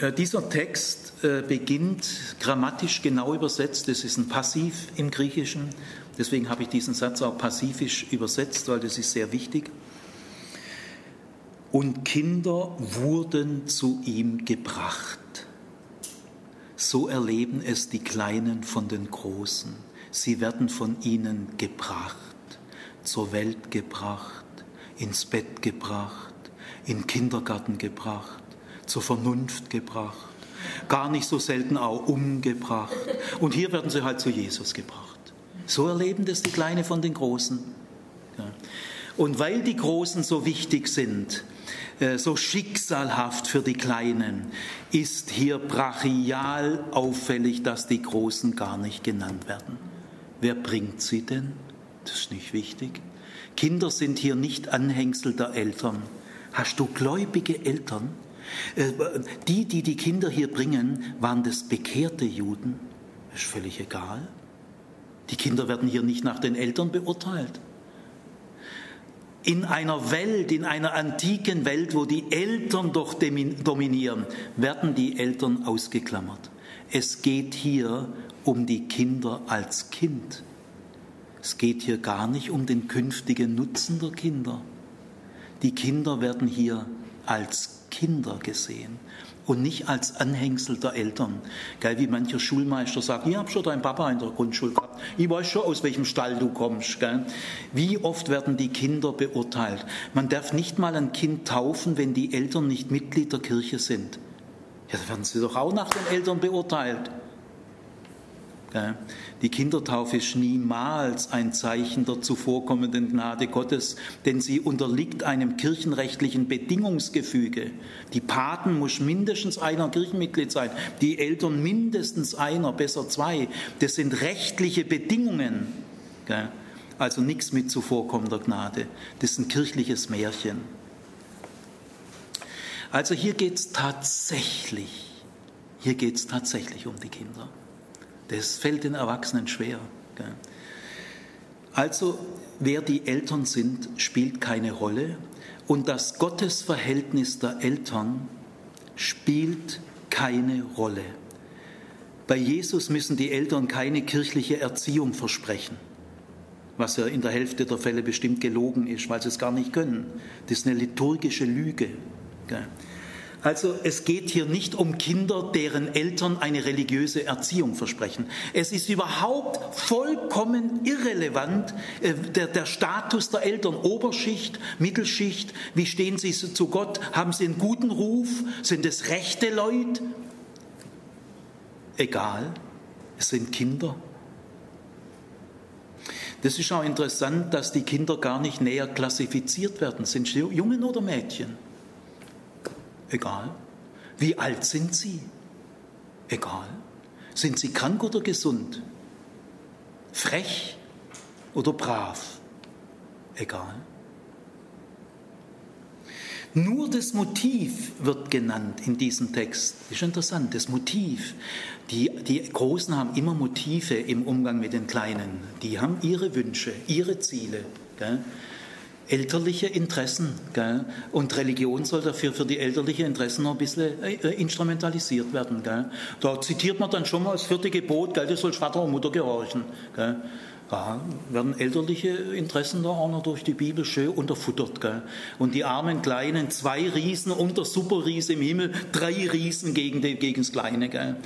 Äh, dieser Text äh, beginnt grammatisch genau übersetzt, das ist ein Passiv im Griechischen, deswegen habe ich diesen Satz auch passivisch übersetzt, weil das ist sehr wichtig. Und Kinder wurden zu ihm gebracht. So erleben es die Kleinen von den Großen. Sie werden von ihnen gebracht zur Welt gebracht, ins Bett gebracht, in Kindergarten gebracht, zur Vernunft gebracht, gar nicht so selten auch umgebracht. Und hier werden sie halt zu Jesus gebracht. So erleben das die Kleine von den Großen. Und weil die Großen so wichtig sind, äh, so schicksalhaft für die Kleinen, ist hier brachial auffällig, dass die Großen gar nicht genannt werden. Wer bringt sie denn? Das ist nicht wichtig. Kinder sind hier nicht Anhängsel der Eltern. Hast du gläubige Eltern? Äh, die, die die Kinder hier bringen, waren das bekehrte Juden. Das ist völlig egal. Die Kinder werden hier nicht nach den Eltern beurteilt. In einer Welt, in einer antiken Welt, wo die Eltern doch dominieren, werden die Eltern ausgeklammert. Es geht hier um die Kinder als Kind. Es geht hier gar nicht um den künftigen Nutzen der Kinder. Die Kinder werden hier als Kinder gesehen und nicht als Anhängsel der Eltern. Gell, wie mancher Schulmeister sagt, ich habe schon deinen Papa in der Grundschule gehabt, ich weiß schon, aus welchem Stall du kommst. Gell. Wie oft werden die Kinder beurteilt? Man darf nicht mal ein Kind taufen, wenn die Eltern nicht Mitglied der Kirche sind. Ja, da werden sie doch auch nach den Eltern beurteilt. Die Kindertaufe ist niemals ein Zeichen der zuvorkommenden Gnade Gottes, denn sie unterliegt einem kirchenrechtlichen Bedingungsgefüge. Die Paten muss mindestens einer Kirchenmitglied sein, die Eltern mindestens einer, besser zwei. Das sind rechtliche Bedingungen. Also nichts mit zuvorkommender Gnade. Das ist ein kirchliches Märchen. Also hier geht es tatsächlich, hier geht es tatsächlich um die Kinder. Das fällt den Erwachsenen schwer. Also, wer die Eltern sind, spielt keine Rolle. Und das Gottesverhältnis der Eltern spielt keine Rolle. Bei Jesus müssen die Eltern keine kirchliche Erziehung versprechen, was ja in der Hälfte der Fälle bestimmt gelogen ist, weil sie es gar nicht können. Das ist eine liturgische Lüge. Also es geht hier nicht um Kinder, deren Eltern eine religiöse Erziehung versprechen. Es ist überhaupt vollkommen irrelevant äh, der, der Status der Eltern, Oberschicht, Mittelschicht, wie stehen sie zu Gott, haben sie einen guten Ruf, sind es rechte Leute? Egal, es sind Kinder. Das ist auch interessant, dass die Kinder gar nicht näher klassifiziert werden. Sind sie Jungen oder Mädchen? Egal. Wie alt sind sie? Egal. Sind sie krank oder gesund? Frech oder brav? Egal. Nur das Motiv wird genannt in diesem Text. Ist interessant, das Motiv. Die, die Großen haben immer Motive im Umgang mit den Kleinen. Die haben ihre Wünsche, ihre Ziele. Gell? Elterliche Interessen. Gell? Und Religion soll dafür für die elterlichen Interessen noch ein bisschen äh, instrumentalisiert werden. Gell? Da zitiert man dann schon mal das vierte Gebot, gell? das soll Vater und Mutter gehorchen. Gell? Da werden elterliche Interessen da auch noch durch die Bibel schön unterfuttert. Gell? Und die armen Kleinen, zwei Riesen und der Superriese im Himmel, drei Riesen gegen, die, gegen das Kleine. Gell?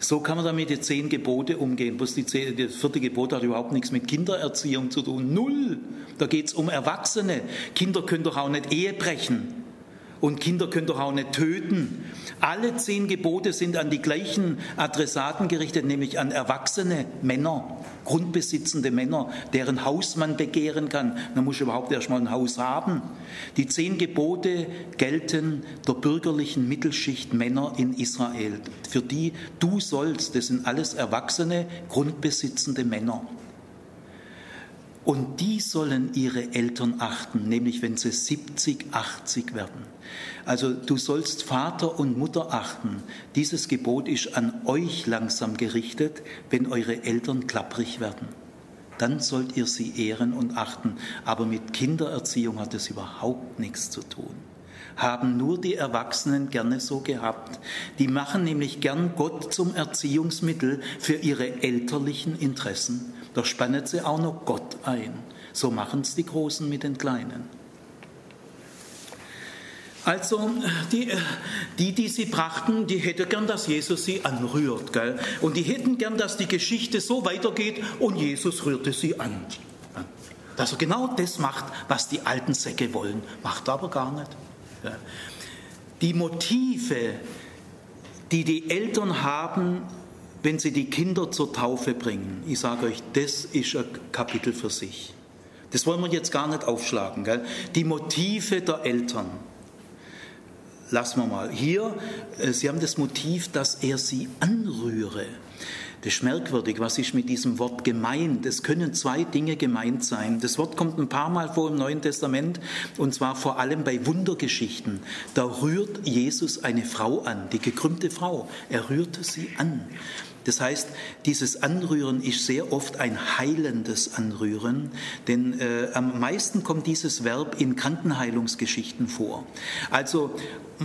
So kann man damit die zehn Gebote umgehen. Bloß die zehn, das vierte Gebot hat überhaupt nichts mit Kindererziehung zu tun. Null. Da geht es um Erwachsene. Kinder können doch auch nicht Ehe brechen. Und Kinder können doch auch nicht töten. Alle zehn Gebote sind an die gleichen Adressaten gerichtet, nämlich an erwachsene Männer, grundbesitzende Männer, deren Haus man begehren kann. Man muss überhaupt erst mal ein Haus haben. Die zehn Gebote gelten der bürgerlichen Mittelschicht Männer in Israel. Für die du sollst, das sind alles erwachsene, grundbesitzende Männer. Und die sollen ihre Eltern achten, nämlich wenn sie 70, 80 werden. Also du sollst Vater und Mutter achten. Dieses Gebot ist an euch langsam gerichtet, wenn eure Eltern klapprig werden. Dann sollt ihr sie ehren und achten. Aber mit Kindererziehung hat es überhaupt nichts zu tun haben nur die Erwachsenen gerne so gehabt. Die machen nämlich gern Gott zum Erziehungsmittel für ihre elterlichen Interessen. Da spannen sie auch noch Gott ein. So machen es die Großen mit den Kleinen. Also die, die, die sie brachten, die hätten gern, dass Jesus sie anrührt. Gell? Und die hätten gern, dass die Geschichte so weitergeht und Jesus rührte sie an. Dass er genau das macht, was die alten Säcke wollen. Macht er aber gar nicht. Die Motive, die die Eltern haben, wenn sie die Kinder zur Taufe bringen, ich sage euch, das ist ein Kapitel für sich. Das wollen wir jetzt gar nicht aufschlagen. Gell? Die Motive der Eltern. Lassen wir mal. Hier, äh, Sie haben das Motiv, dass er sie anrühre. Das ist merkwürdig, was ist mit diesem Wort gemeint? Es können zwei Dinge gemeint sein. Das Wort kommt ein paar Mal vor im Neuen Testament und zwar vor allem bei Wundergeschichten. Da rührt Jesus eine Frau an, die gekrümmte Frau. Er rührte sie an. Das heißt, dieses Anrühren ist sehr oft ein heilendes Anrühren, denn äh, am meisten kommt dieses Verb in Krankenheilungsgeschichten vor. Also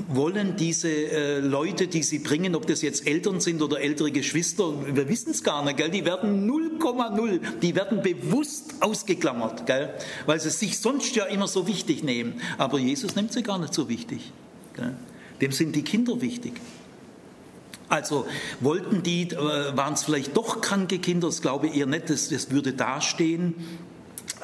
wollen diese äh, Leute, die sie bringen, ob das jetzt Eltern sind oder ältere Geschwister, wir wissen es gar nicht, gell? die werden 0,0, die werden bewusst ausgeklammert, gell? weil sie sich sonst ja immer so wichtig nehmen. Aber Jesus nimmt sie gar nicht so wichtig. Gell? Dem sind die Kinder wichtig. Also wollten die, äh, waren es vielleicht doch kranke Kinder, das glaube ich eher nicht, das, das würde dastehen.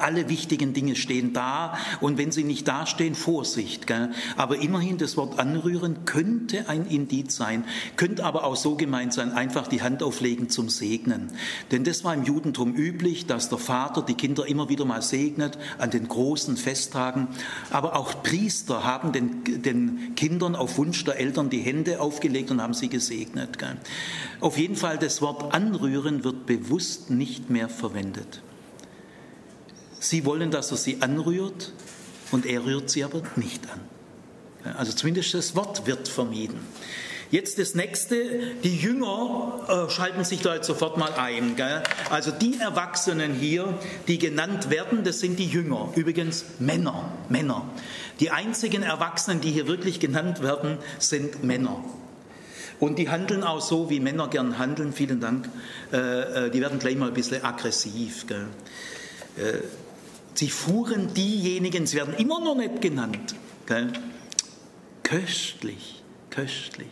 Alle wichtigen Dinge stehen da und wenn sie nicht dastehen, Vorsicht. Gell? Aber immerhin, das Wort anrühren könnte ein Indiz sein, könnte aber auch so gemeint sein, einfach die Hand auflegen zum Segnen. Denn das war im Judentum üblich, dass der Vater die Kinder immer wieder mal segnet an den großen Festtagen. Aber auch Priester haben den, den Kindern auf Wunsch der Eltern die Hände aufgelegt und haben sie gesegnet. Gell? Auf jeden Fall, das Wort anrühren wird bewusst nicht mehr verwendet. Sie wollen, dass er sie anrührt und er rührt sie aber nicht an. Also zumindest das Wort wird vermieden. Jetzt das nächste, die Jünger äh, schalten sich da jetzt sofort mal ein. Gell? Also die Erwachsenen hier, die genannt werden, das sind die Jünger. Übrigens Männer, Männer. Die einzigen Erwachsenen, die hier wirklich genannt werden, sind Männer. Und die handeln auch so, wie Männer gern handeln. Vielen Dank. Äh, äh die werden gleich mal ein bisschen aggressiv. Gell? Äh, Sie fuhren diejenigen, sie werden immer noch nicht genannt, gell? köstlich, köstlich,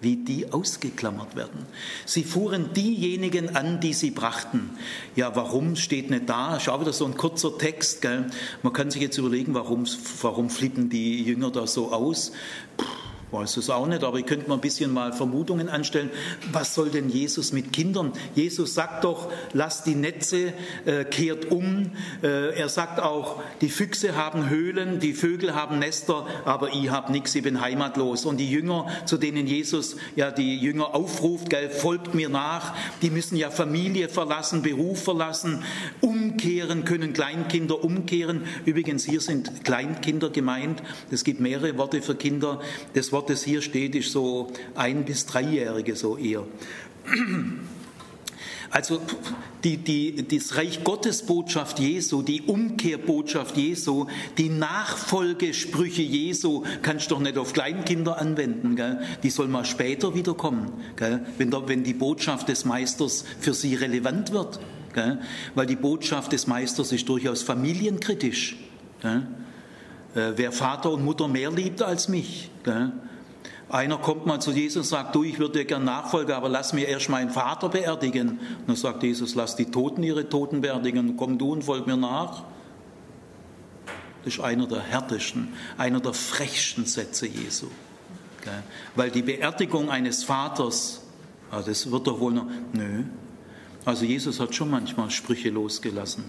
wie die ausgeklammert werden. Sie fuhren diejenigen an, die sie brachten. Ja, warum steht nicht da? Schau wieder so ein kurzer Text. Gell? Man kann sich jetzt überlegen, warum, warum flippen die Jünger da so aus? Puh weiß es auch nicht, aber ich könnte mal ein bisschen mal Vermutungen anstellen. Was soll denn Jesus mit Kindern? Jesus sagt doch, lasst die Netze, äh, kehrt um. Äh, er sagt auch, die Füchse haben Höhlen, die Vögel haben Nester, aber ich habe nichts, ich bin heimatlos. Und die Jünger, zu denen Jesus ja die Jünger aufruft, gell, folgt mir nach, die müssen ja Familie verlassen, Beruf verlassen, umkehren, können Kleinkinder umkehren. Übrigens, hier sind Kleinkinder gemeint. Es gibt mehrere Worte für Kinder. Das Wort Wort, hier steht, ist so ein- bis dreijährige so eher. Also die, die, das Reich Gottes Botschaft Jesu, die Umkehrbotschaft Jesu, die Nachfolgesprüche Jesu kannst du doch nicht auf Kleinkinder anwenden. Gell? Die soll mal später wiederkommen, gell? Wenn, da, wenn die Botschaft des Meisters für sie relevant wird. Gell? Weil die Botschaft des Meisters ist durchaus familienkritisch. Gell? Äh, wer Vater und Mutter mehr liebt als mich. Gell? Einer kommt mal zu Jesus und sagt, du, ich würde dir gern nachfolgen, aber lass mir erst meinen Vater beerdigen. Und dann sagt Jesus, lass die Toten ihre Toten beerdigen, komm du und folg mir nach. Das ist einer der härtesten, einer der frechsten Sätze Jesu. Weil die Beerdigung eines Vaters, das wird doch wohl noch, nö. Also Jesus hat schon manchmal Sprüche losgelassen.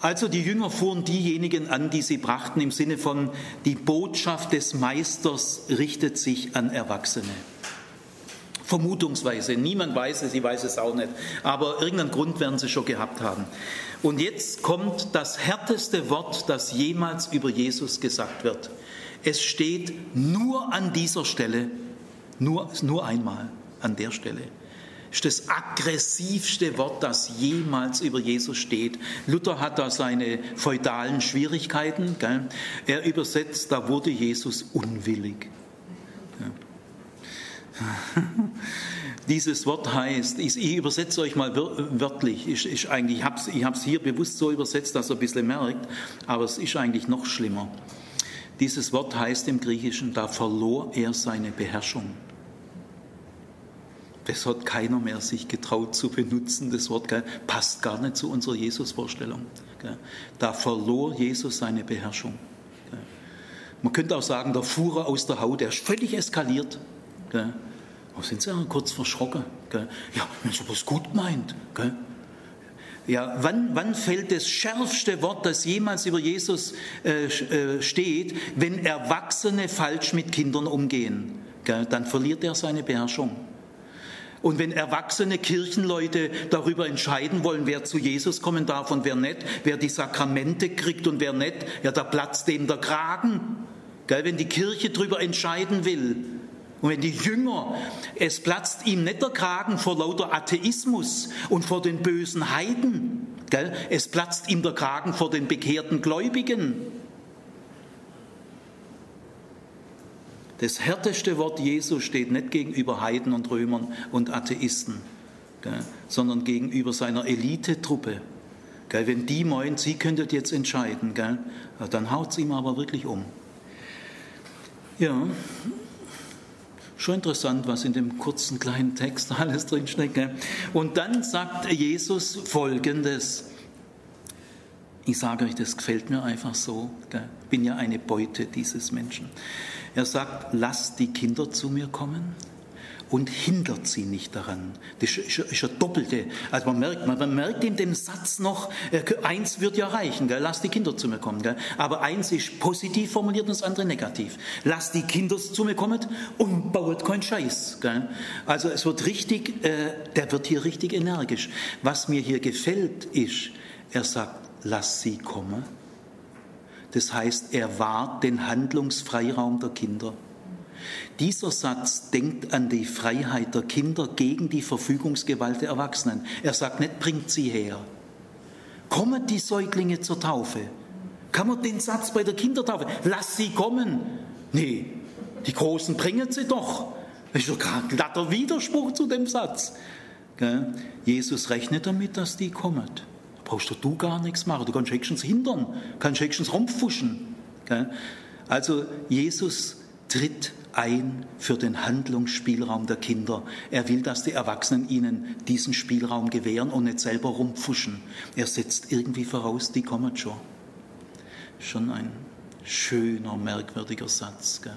Also die Jünger fuhren diejenigen an, die sie brachten, im Sinne von, die Botschaft des Meisters richtet sich an Erwachsene. Vermutungsweise, niemand weiß es, ich weiß es auch nicht, aber irgendeinen Grund werden sie schon gehabt haben. Und jetzt kommt das härteste Wort, das jemals über Jesus gesagt wird. Es steht nur an dieser Stelle, nur, nur einmal an der Stelle ist das aggressivste Wort, das jemals über Jesus steht. Luther hat da seine feudalen Schwierigkeiten. Gell? Er übersetzt, da wurde Jesus unwillig. [LAUGHS] Dieses Wort heißt, ich, ich übersetze euch mal wörtlich, ich, ich, ich habe es hier bewusst so übersetzt, dass ihr ein bisschen merkt, aber es ist eigentlich noch schlimmer. Dieses Wort heißt im Griechischen, da verlor er seine Beherrschung. Das hat keiner mehr sich getraut zu benutzen. Das Wort passt gar nicht zu unserer Jesus-Vorstellung. Da verlor Jesus seine Beherrschung. Man könnte auch sagen, da fuhr er aus der Haut, er ist völlig eskaliert. Da sind sie ja kurz verschrocken. Ja, wenn es was gut meint. Ja, wann, wann fällt das schärfste Wort, das jemals über Jesus äh, äh steht, wenn Erwachsene falsch mit Kindern umgehen? Dann verliert er seine Beherrschung. Und wenn erwachsene Kirchenleute darüber entscheiden wollen, wer zu Jesus kommen darf und wer nicht, wer die Sakramente kriegt und wer nicht, ja, da platzt dem der Kragen. Gell, wenn die Kirche darüber entscheiden will. Und wenn die Jünger, es platzt ihm nicht der Kragen vor lauter Atheismus und vor den bösen Heiden. Gell, es platzt ihm der Kragen vor den bekehrten Gläubigen. Das härteste Wort Jesu steht nicht gegenüber Heiden und Römern und Atheisten, sondern gegenüber seiner Elitetruppe. Gell, wenn die meinen, sie könntet jetzt entscheiden, dann haut es ihm aber wirklich um. Ja, schon interessant, was in dem kurzen kleinen Text alles drinsteckt. Und dann sagt Jesus Folgendes. Ich sage euch, das gefällt mir einfach so. Ich bin ja eine Beute dieses Menschen. Er sagt, lasst die Kinder zu mir kommen und hindert sie nicht daran. Das ist, ist eine doppelte. Also man merkt, man, merkt in dem Satz noch, äh, eins wird ja reichen, gell? lass die Kinder zu mir kommen. Gell? Aber eins ist positiv formuliert und das andere negativ. Lass die Kinder zu mir kommen und baut keinen Scheiß. Gell? Also es wird richtig, äh, der wird hier richtig energisch. Was mir hier gefällt ist, er sagt, lass sie kommen. Das heißt, er wahrt den Handlungsfreiraum der Kinder. Dieser Satz denkt an die Freiheit der Kinder gegen die Verfügungsgewalt der Erwachsenen. Er sagt nicht, bringt sie her. Kommen die Säuglinge zur Taufe? Kann man den Satz bei der Kindertaufe? Lass sie kommen. Nee, die Großen bringen sie doch. Das ist doch ein glatter Widerspruch zu dem Satz. Jesus rechnet damit, dass die kommen brauchst du gar nichts machen. Du kannst höchstens hindern, kannst höchstens rumfuschen. Also Jesus tritt ein für den Handlungsspielraum der Kinder. Er will, dass die Erwachsenen ihnen diesen Spielraum gewähren und nicht selber rumfuschen. Er setzt irgendwie voraus, die kommen schon. Schon ein schöner, merkwürdiger Satz. Gell?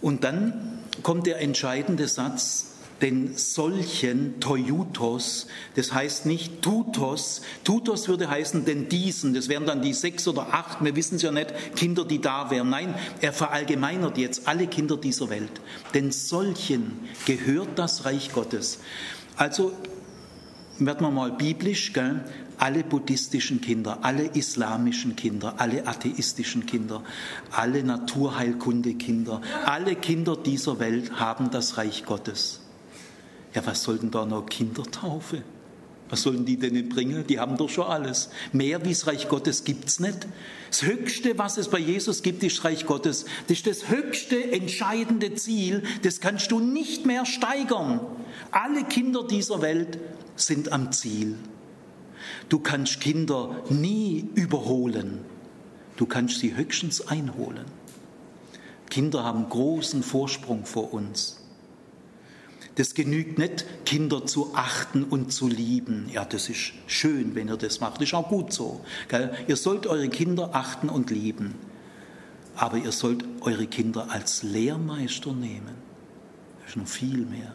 Und dann kommt der entscheidende Satz, denn solchen Toyutos, das heißt nicht Tutos, Tutos würde heißen denn diesen, das wären dann die sechs oder acht, wir wissen es ja nicht, Kinder, die da wären. Nein, er verallgemeinert jetzt alle Kinder dieser Welt. Denn solchen gehört das Reich Gottes. Also werden wir mal biblisch, gell? alle buddhistischen Kinder, alle islamischen Kinder, alle atheistischen Kinder, alle Naturheilkunde-Kinder, alle Kinder dieser Welt haben das Reich Gottes. Ja, was sollten da noch Kindertaufe? Was sollen die denn bringen? Die haben doch schon alles. Mehr wie das Reich Gottes gibt es nicht. Das Höchste, was es bei Jesus gibt, ist das Reich Gottes. Das ist das höchste, entscheidende Ziel. Das kannst du nicht mehr steigern. Alle Kinder dieser Welt sind am Ziel. Du kannst Kinder nie überholen. Du kannst sie höchstens einholen. Kinder haben großen Vorsprung vor uns. Das genügt nicht, Kinder zu achten und zu lieben. Ja, das ist schön, wenn ihr das macht. Ist auch gut so. Gell? Ihr sollt eure Kinder achten und lieben. Aber ihr sollt eure Kinder als Lehrmeister nehmen. Das ist noch viel mehr.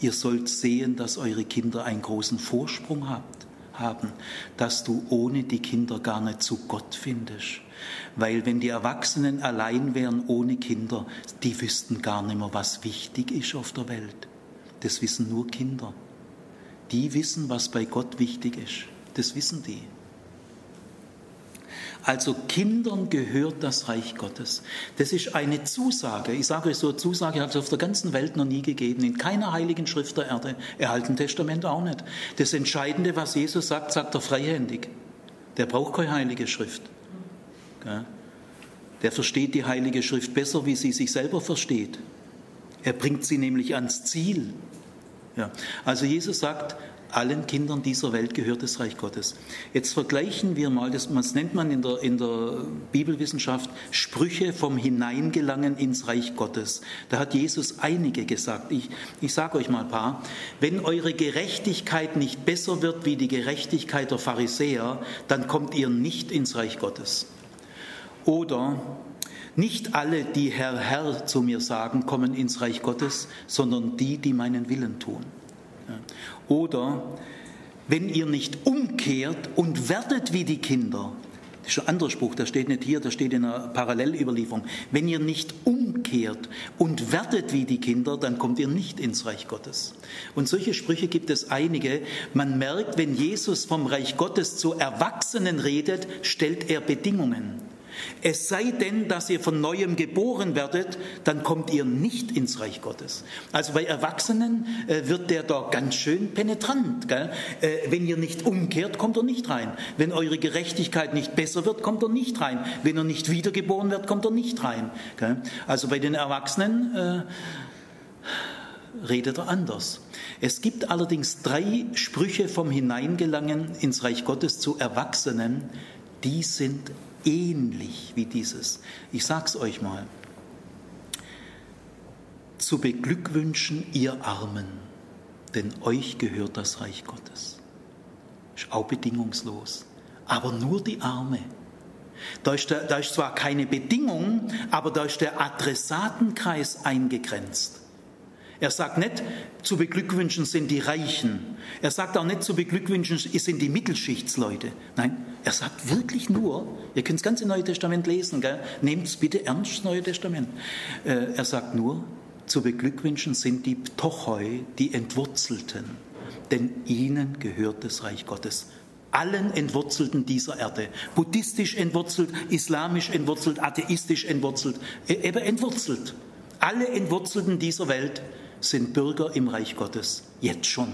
Ihr sollt sehen, dass eure Kinder einen großen Vorsprung habt, haben, dass du ohne die Kinder gar nicht zu Gott findest. Weil wenn die Erwachsenen allein wären ohne Kinder, die wüssten gar nicht mehr, was wichtig ist auf der Welt. Das wissen nur Kinder. Die wissen, was bei Gott wichtig ist. Das wissen die. Also Kindern gehört das Reich Gottes. Das ist eine Zusage. Ich sage euch so, Zusage hat es auf der ganzen Welt noch nie gegeben. In keiner heiligen Schrift der Erde, im Alten Testament auch nicht. Das Entscheidende, was Jesus sagt, sagt er freihändig. Der braucht keine heilige Schrift. Der versteht die heilige Schrift besser, wie sie sich selber versteht. Er bringt sie nämlich ans Ziel. Ja. Also Jesus sagt, allen Kindern dieser Welt gehört das Reich Gottes. Jetzt vergleichen wir mal, das, das nennt man in der, in der Bibelwissenschaft Sprüche vom Hineingelangen ins Reich Gottes. Da hat Jesus einige gesagt. Ich, ich sage euch mal ein paar. Wenn eure Gerechtigkeit nicht besser wird wie die Gerechtigkeit der Pharisäer, dann kommt ihr nicht ins Reich Gottes. Oder nicht alle, die Herr, Herr zu mir sagen, kommen ins Reich Gottes, sondern die, die meinen Willen tun. Oder wenn ihr nicht umkehrt und werdet wie die Kinder, das ist ein anderer Spruch, der steht nicht hier, der steht in einer Parallelüberlieferung. Wenn ihr nicht umkehrt und werdet wie die Kinder, dann kommt ihr nicht ins Reich Gottes. Und solche Sprüche gibt es einige. Man merkt, wenn Jesus vom Reich Gottes zu Erwachsenen redet, stellt er Bedingungen. Es sei denn, dass ihr von neuem geboren werdet, dann kommt ihr nicht ins Reich Gottes. Also bei Erwachsenen äh, wird der da ganz schön penetrant. Äh, wenn ihr nicht umkehrt, kommt er nicht rein. Wenn eure Gerechtigkeit nicht besser wird, kommt er nicht rein. Wenn er nicht wiedergeboren wird, kommt er nicht rein. Gell? Also bei den Erwachsenen äh, redet er anders. Es gibt allerdings drei Sprüche vom Hineingelangen ins Reich Gottes zu Erwachsenen, die sind ähnlich wie dieses. Ich sag's euch mal. Zu beglückwünschen, ihr Armen, denn euch gehört das Reich Gottes. Ist auch bedingungslos. Aber nur die Arme. Da ist, der, da ist zwar keine Bedingung, aber da ist der Adressatenkreis eingegrenzt. Er sagt nicht, zu beglückwünschen sind die Reichen. Er sagt auch nicht, zu beglückwünschen sind die Mittelschichtsleute. Nein, er sagt wirklich nur, ihr könnt das ganze Neue Testament lesen, nehmt es bitte ernst, das Neue Testament. Äh, er sagt nur, zu beglückwünschen sind die Tochoi, die Entwurzelten, denn ihnen gehört das Reich Gottes allen Entwurzelten dieser Erde. Buddhistisch entwurzelt, islamisch entwurzelt, atheistisch entwurzelt, e-, eben entwurzelt. Alle Entwurzelten dieser Welt sind Bürger im Reich Gottes, jetzt schon.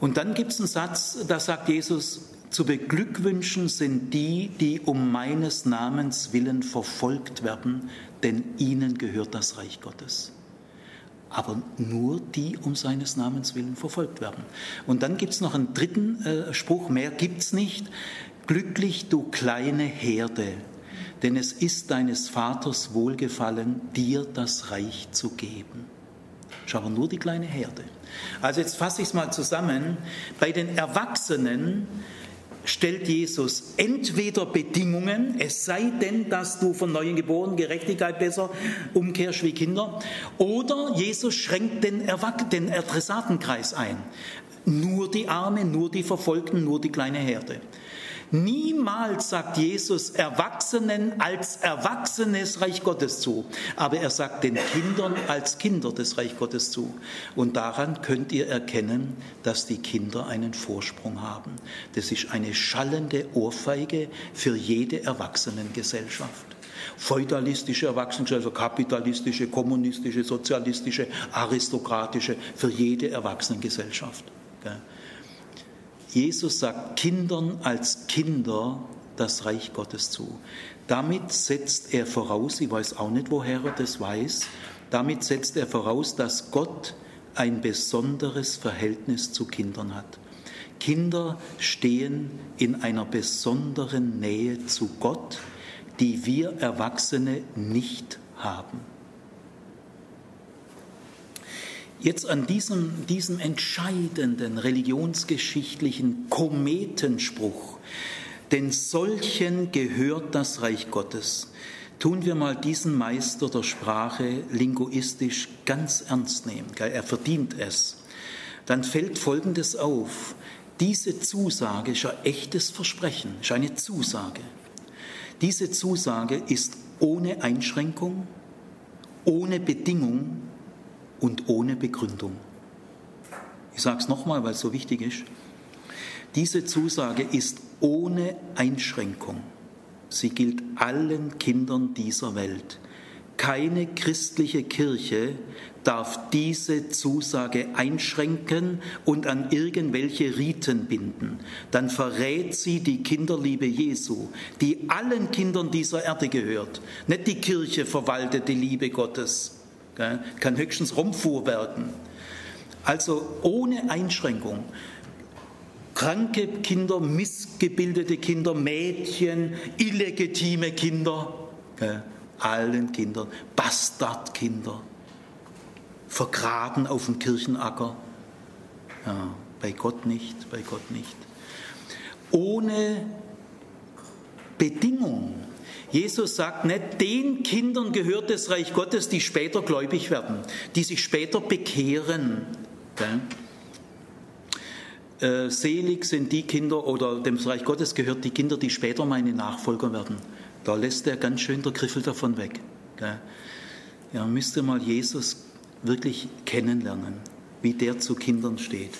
Und dann gibt es einen Satz, da sagt Jesus, zu beglückwünschen sind die, die um meines Namens willen verfolgt werden, denn ihnen gehört das Reich Gottes. Aber nur die um seines Namens willen verfolgt werden. Und dann gibt es noch einen dritten äh, Spruch, mehr gibt es nicht. Glücklich, du kleine Herde, denn es ist deines Vaters Wohlgefallen, dir das Reich zu geben. Schau aber nur die kleine Herde. Also jetzt fasse ich es mal zusammen. Bei den Erwachsenen stellt Jesus entweder Bedingungen, es sei denn, dass du von neuem geboren, Gerechtigkeit besser umkehrst wie Kinder, oder Jesus schränkt den, den Adressatenkreis ein. Nur die Armen, nur die Verfolgten, nur die kleine Herde. Niemals sagt Jesus Erwachsenen als Erwachsenes Reich Gottes zu, aber er sagt den Kindern als Kinder des Reich Gottes zu. Und daran könnt ihr erkennen, dass die Kinder einen Vorsprung haben. Das ist eine schallende Ohrfeige für jede Erwachsenengesellschaft feudalistische Erwachsenengesellschaft, kapitalistische, kommunistische, sozialistische, aristokratische, für jede Erwachsenengesellschaft. Jesus sagt Kindern als Kinder das Reich Gottes zu. Damit setzt er voraus, ich weiß auch nicht, woher er das weiß, damit setzt er voraus, dass Gott ein besonderes Verhältnis zu Kindern hat. Kinder stehen in einer besonderen Nähe zu Gott, die wir Erwachsene nicht haben. Jetzt an diesem, diesem entscheidenden religionsgeschichtlichen Kometenspruch, denn solchen gehört das Reich Gottes, tun wir mal diesen Meister der Sprache linguistisch ganz ernst nehmen. Er verdient es. Dann fällt Folgendes auf. Diese Zusage ist ein echtes Versprechen, ist eine Zusage. Diese Zusage ist ohne Einschränkung, ohne Bedingung und ohne Begründung. Ich sage es nochmal, weil es so wichtig ist. Diese Zusage ist ohne Einschränkung. Sie gilt allen Kindern dieser Welt. Keine christliche Kirche darf diese Zusage einschränken und an irgendwelche Riten binden. Dann verrät sie die Kinderliebe Jesu, die allen Kindern dieser Erde gehört. Nicht die Kirche verwaltet die Liebe Gottes kann höchstens rumfuhrwerken. Also ohne Einschränkung. Kranke Kinder, missgebildete Kinder, Mädchen, illegitime Kinder, allen Kindern, Bastardkinder, vergraben auf dem Kirchenacker. Ja, bei Gott nicht, bei Gott nicht. Ohne Bedingung Jesus sagt nicht, den Kindern gehört das Reich Gottes, die später gläubig werden, die sich später bekehren. Äh, selig sind die Kinder oder dem Reich Gottes gehört die Kinder, die später meine Nachfolger werden. Da lässt er ganz schön der Griffel davon weg. Ja, müsste mal Jesus wirklich kennenlernen, wie der zu Kindern steht.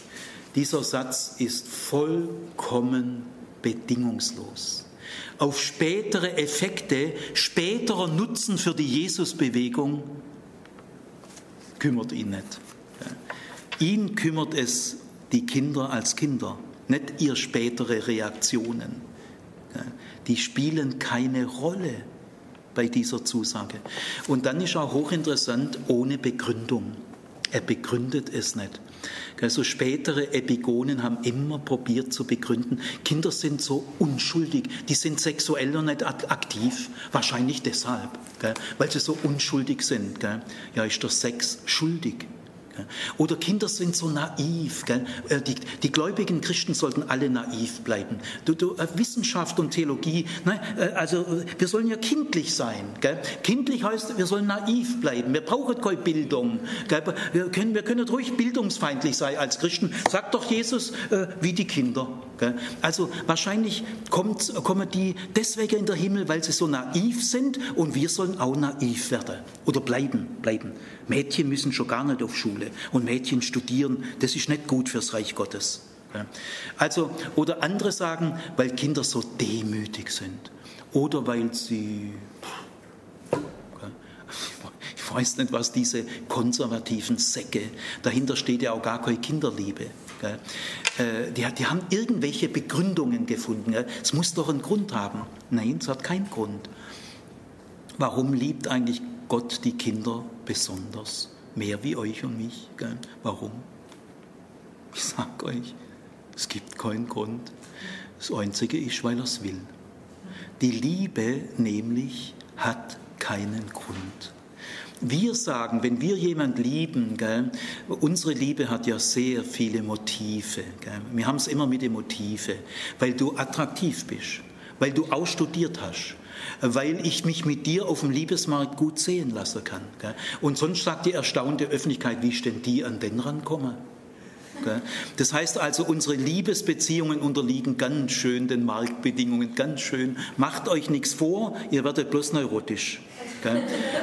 Dieser Satz ist vollkommen bedingungslos auf spätere Effekte, späterer Nutzen für die Jesusbewegung kümmert ihn nicht. Ihn kümmert es die Kinder als Kinder, nicht ihr spätere Reaktionen. Die spielen keine Rolle bei dieser Zusage. Und dann ist auch hochinteressant, ohne Begründung. Er begründet es nicht. Also spätere Epigonen haben immer probiert zu begründen, Kinder sind so unschuldig, die sind sexuell noch nicht aktiv, wahrscheinlich deshalb, weil sie so unschuldig sind. Ja, ist der Sex schuldig? Oder Kinder sind so naiv. Gell? Äh, die, die, gläubigen Christen sollten alle naiv bleiben. Du, du, äh, Wissenschaft und Theologie, ne? also wir sollen ja kindlich sein. Gell? Kindlich heißt, wir sollen naiv bleiben. Wir brauchen keine Bildung. Gell? Wir, können, wir können ruhig bildungsfeindlich sein als Christen. Sagt doch Jesus, äh, wie die Kinder. Also wahrscheinlich kommt, kommen die deswegen in den Himmel, weil sie so naiv sind und wir sollen auch naiv werden oder bleiben. bleiben. Mädchen müssen schon gar nicht auf Schule und Mädchen studieren, das ist nicht gut fürs Reich Gottes. Also, oder andere sagen, weil Kinder so demütig sind oder weil sie, ich weiß nicht, was diese konservativen Säcke, dahinter steht ja auch gar keine Kinderliebe. Äh, die, die haben irgendwelche Begründungen gefunden. Es muss doch einen Grund haben. Nein, es hat keinen Grund. Warum liebt eigentlich Gott die Kinder besonders, mehr wie euch und mich. Warum? Ich sage euch, es gibt keinen Grund. Das Einzige ist, weil er es will. Die Liebe nämlich hat keinen Grund. Wir sagen, wenn wir jemand lieben, gell, unsere Liebe hat ja sehr viele Motive. Gell. Wir haben es immer mit den Motive, weil du attraktiv bist, weil du ausstudiert hast, weil ich mich mit dir auf dem Liebesmarkt gut sehen lassen kann. Gell. Und sonst sagt die erstaunte Öffentlichkeit, wie ich denn die an den rankomme. Das heißt also, unsere Liebesbeziehungen unterliegen ganz schön den Marktbedingungen, ganz schön. Macht euch nichts vor, ihr werdet bloß neurotisch.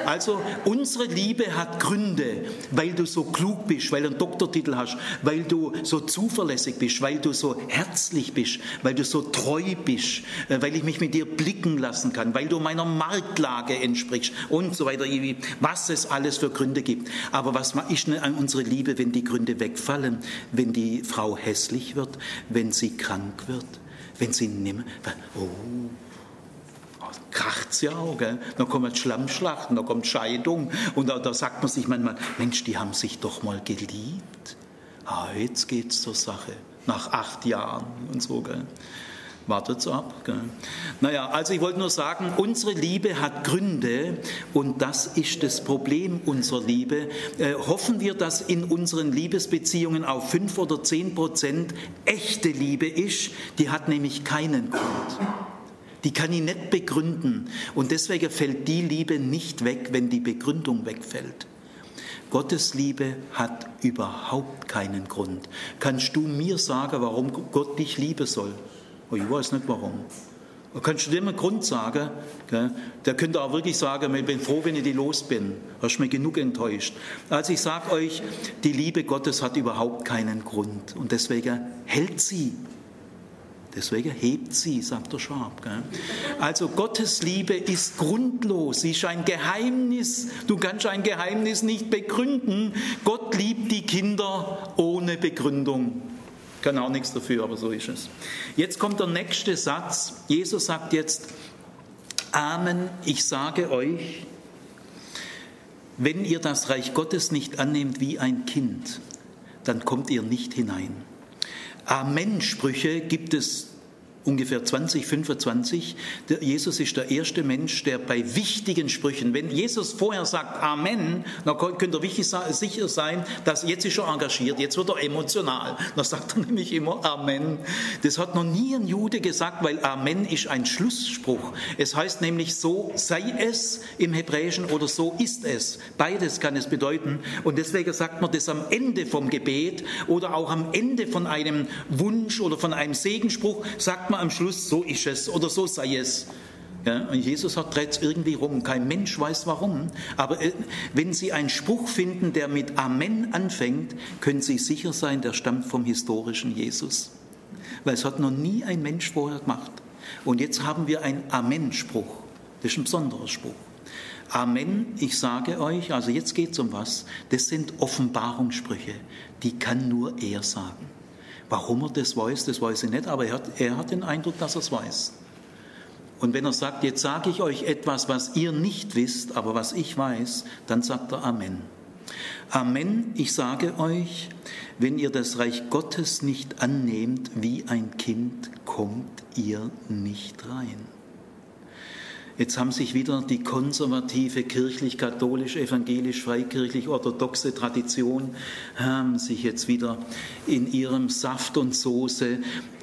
Also unsere Liebe hat Gründe, weil du so klug bist, weil du einen Doktortitel hast, weil du so zuverlässig bist, weil du so herzlich bist, weil du so treu bist, äh, weil ich mich mit dir blicken lassen kann, weil du meiner Marktlage entsprichst und so weiter, was es alles für Gründe gibt. Aber was ist denn an unsere Liebe, wenn die Gründe wegfallen, wenn die Frau hässlich wird, wenn sie krank wird, wenn sie nimmer, oh, kracht es ja auch. Gell? Dann kommen Schlammschlachten, dann kommt Scheidung. Und da, da, sagt man sich manchmal, Mensch, die haben sich doch mal geliebt. Ah, jetzt es zur Sache. Nach acht Jahren und so. Gell? Wartet's ab. Gell? Naja, also ich wollte nur sagen, unsere Liebe hat Gründe und das ist das Problem unserer Liebe. Äh, hoffen wir, dass in unseren Liebesbeziehungen auf fünf oder zehn Prozent echte Liebe ist, die hat nämlich keinen Grund. Die kann ich nicht begründen. Und deswegen fällt die Liebe nicht weg, wenn die Begründung wegfällt. Gottes Liebe hat überhaupt keinen Grund. Kannst du mir sagen, warum Gott dich lieben soll? Oh, ich weiß nicht warum. Kannst du dir einen Grund sagen? Der könnte auch wirklich sagen, ich bin froh, wenn ich die los bin. Hast mich genug enttäuscht. Also ich sage euch, die Liebe Gottes hat überhaupt keinen Grund. Und deswegen hält sie Deswegen hebt sie, sagt der Schwab. Gell? Also Gottes Liebe ist grundlos, sie ist ein Geheimnis. Du kannst ein Geheimnis nicht begründen. Gott liebt die Kinder ohne Begründung. Kann auch nichts dafür, aber so ist es. Jetzt kommt der nächste Satz. Jesus sagt jetzt, Amen, ich sage euch, wenn ihr das Reich Gottes nicht annehmt wie ein Kind, dann kommt ihr nicht hinein. Amen-Sprüche gibt es ungefähr 20, 25. Der Jesus ist der erste Mensch, der bei wichtigen Sprüchen, wenn Jesus vorher sagt Amen, dann könnt ihr wichtig, sicher sein, dass jetzt ist er engagiert, jetzt wird er emotional. Dann sagt er [LAUGHS] nämlich immer Amen. Das hat noch nie ein Jude gesagt, weil Amen ist ein Schlussspruch. Es heißt nämlich so sei es im Hebräischen oder so ist es. Beides kann es bedeuten. Und deswegen sagt man das am Ende vom Gebet oder auch am Ende von einem Wunsch oder von einem Segenspruch, sagt man man am Schluss, so ist es oder so sei es. Ja, und Jesus hat dreht irgendwie rum. Kein Mensch weiß warum. Aber äh, wenn Sie einen Spruch finden, der mit Amen anfängt, können Sie sicher sein, der stammt vom historischen Jesus. Weil es hat noch nie ein Mensch vorher gemacht. Und jetzt haben wir einen Amen-Spruch. Das ist ein besonderer Spruch. Amen, ich sage euch, also jetzt geht es um was, das sind Offenbarungssprüche, die kann nur er sagen. Warum er das weiß, das weiß ich nicht, aber er hat, er hat den Eindruck, dass er es weiß. Und wenn er sagt, jetzt sage ich euch etwas, was ihr nicht wisst, aber was ich weiß, dann sagt er Amen. Amen, ich sage euch, wenn ihr das Reich Gottes nicht annehmt wie ein Kind, kommt ihr nicht rein. Jetzt haben sich wieder die konservative kirchlich-katholisch, evangelisch, freikirchlich, orthodoxe Tradition haben sich jetzt wieder in ihrem Saft und Soße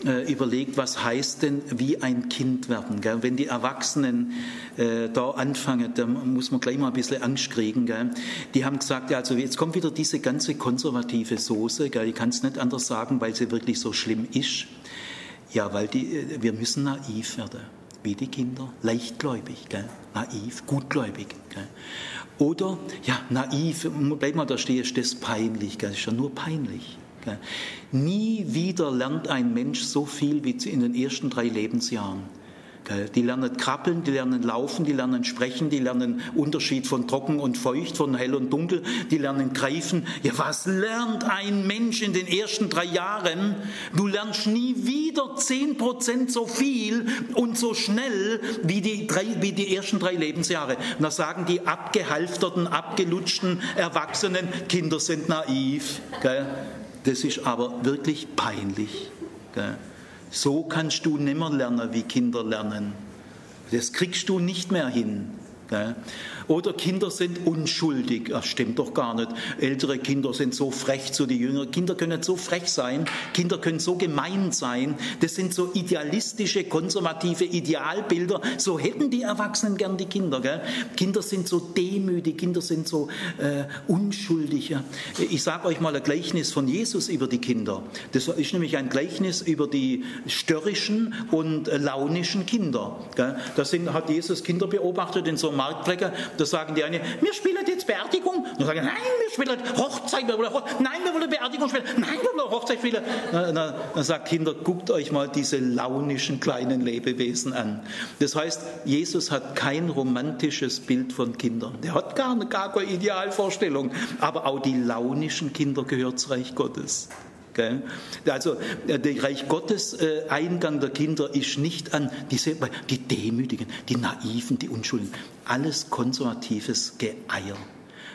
äh, überlegt, was heißt denn wie ein Kind werden. Wenn die Erwachsenen äh, da anfangen, da muss man gleich mal ein bisschen Angst kriegen. Die haben gesagt, also jetzt kommt wieder diese ganze konservative Soße. Ich kann es nicht anders sagen, weil sie wirklich so schlimm ist. Ja, weil die, äh, wir müssen naiv werden wie die Kinder, leichtgläubig, gell? naiv, gutgläubig. Gell? Oder, ja, naiv, bleib mal da stehen, ist das peinlich, gell? das ist ja nur peinlich. Nie wieder lernt ein Mensch so viel wie in den ersten drei Lebensjahren. Die lernen krabbeln, die lernen laufen, die lernen sprechen, die lernen Unterschied von trocken und feucht, von hell und dunkel, die lernen greifen. Ja, was lernt ein Mensch in den ersten drei Jahren? Du lernst nie wieder zehn Prozent so viel und so schnell wie die, drei, wie die ersten drei Lebensjahre. Und da sagen die abgehalfterten, abgelutschten Erwachsenen, Kinder sind naiv. Gell? Das ist aber wirklich peinlich. Gell? So kannst du nimmer lernen, wie Kinder lernen. Das kriegst du nicht mehr hin. Oder Kinder sind unschuldig. Das stimmt doch gar nicht. Ältere Kinder sind so frech zu den Jüngeren. Kinder können so frech sein. Kinder können so gemein sein. Das sind so idealistische, konservative Idealbilder. So hätten die Erwachsenen gern die Kinder. Gell? Kinder sind so demütig. Kinder sind so äh, unschuldig. Ja. Ich sage euch mal ein Gleichnis von Jesus über die Kinder. Das ist nämlich ein Gleichnis über die störrischen und äh, launischen Kinder. Gell? Da sind, hat Jesus Kinder beobachtet in so einem Marktflecker da sagen die eine, wir spielen jetzt Beerdigung. Dann sagen, nein, wir spielen Hochzeit. Wir wollen Hochzeit. Nein, wir wollen Beerdigung spielen. Nein, wir wollen Hochzeit spielen. Dann, dann sagt Kinder, guckt euch mal diese launischen kleinen Lebewesen an. Das heißt, Jesus hat kein romantisches Bild von Kindern. Der hat gar, gar keine Idealvorstellung. Aber auch die launischen Kinder gehört zum Reich Gottes. Also der Reich Gottes äh, Eingang der Kinder ist nicht an diese, die Demütigen, die Naiven, die Unschuldigen. Alles konservatives Geeier.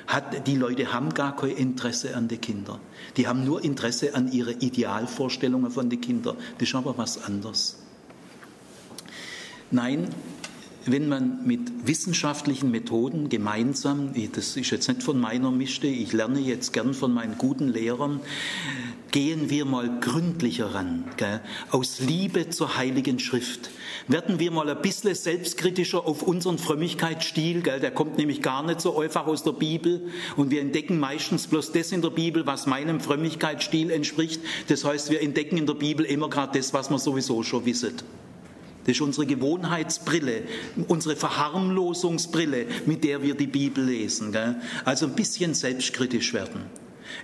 Hat, die Leute haben gar kein Interesse an den Kindern. Die haben nur Interesse an ihre Idealvorstellungen von den Kindern. Das ist aber was anderes. Nein, wenn man mit wissenschaftlichen Methoden gemeinsam, das ist jetzt nicht von meiner Mischte, ich lerne jetzt gern von meinen guten Lehrern, gehen wir mal gründlicher ran, gell? aus Liebe zur Heiligen Schrift. Werden wir mal ein bisschen selbstkritischer auf unseren Frömmigkeitsstil, gell? der kommt nämlich gar nicht so einfach aus der Bibel und wir entdecken meistens bloß das in der Bibel, was meinem Frömmigkeitsstil entspricht. Das heißt, wir entdecken in der Bibel immer gerade das, was wir sowieso schon wissen. Das ist unsere Gewohnheitsbrille, unsere Verharmlosungsbrille, mit der wir die Bibel lesen. Gell? Also ein bisschen selbstkritisch werden.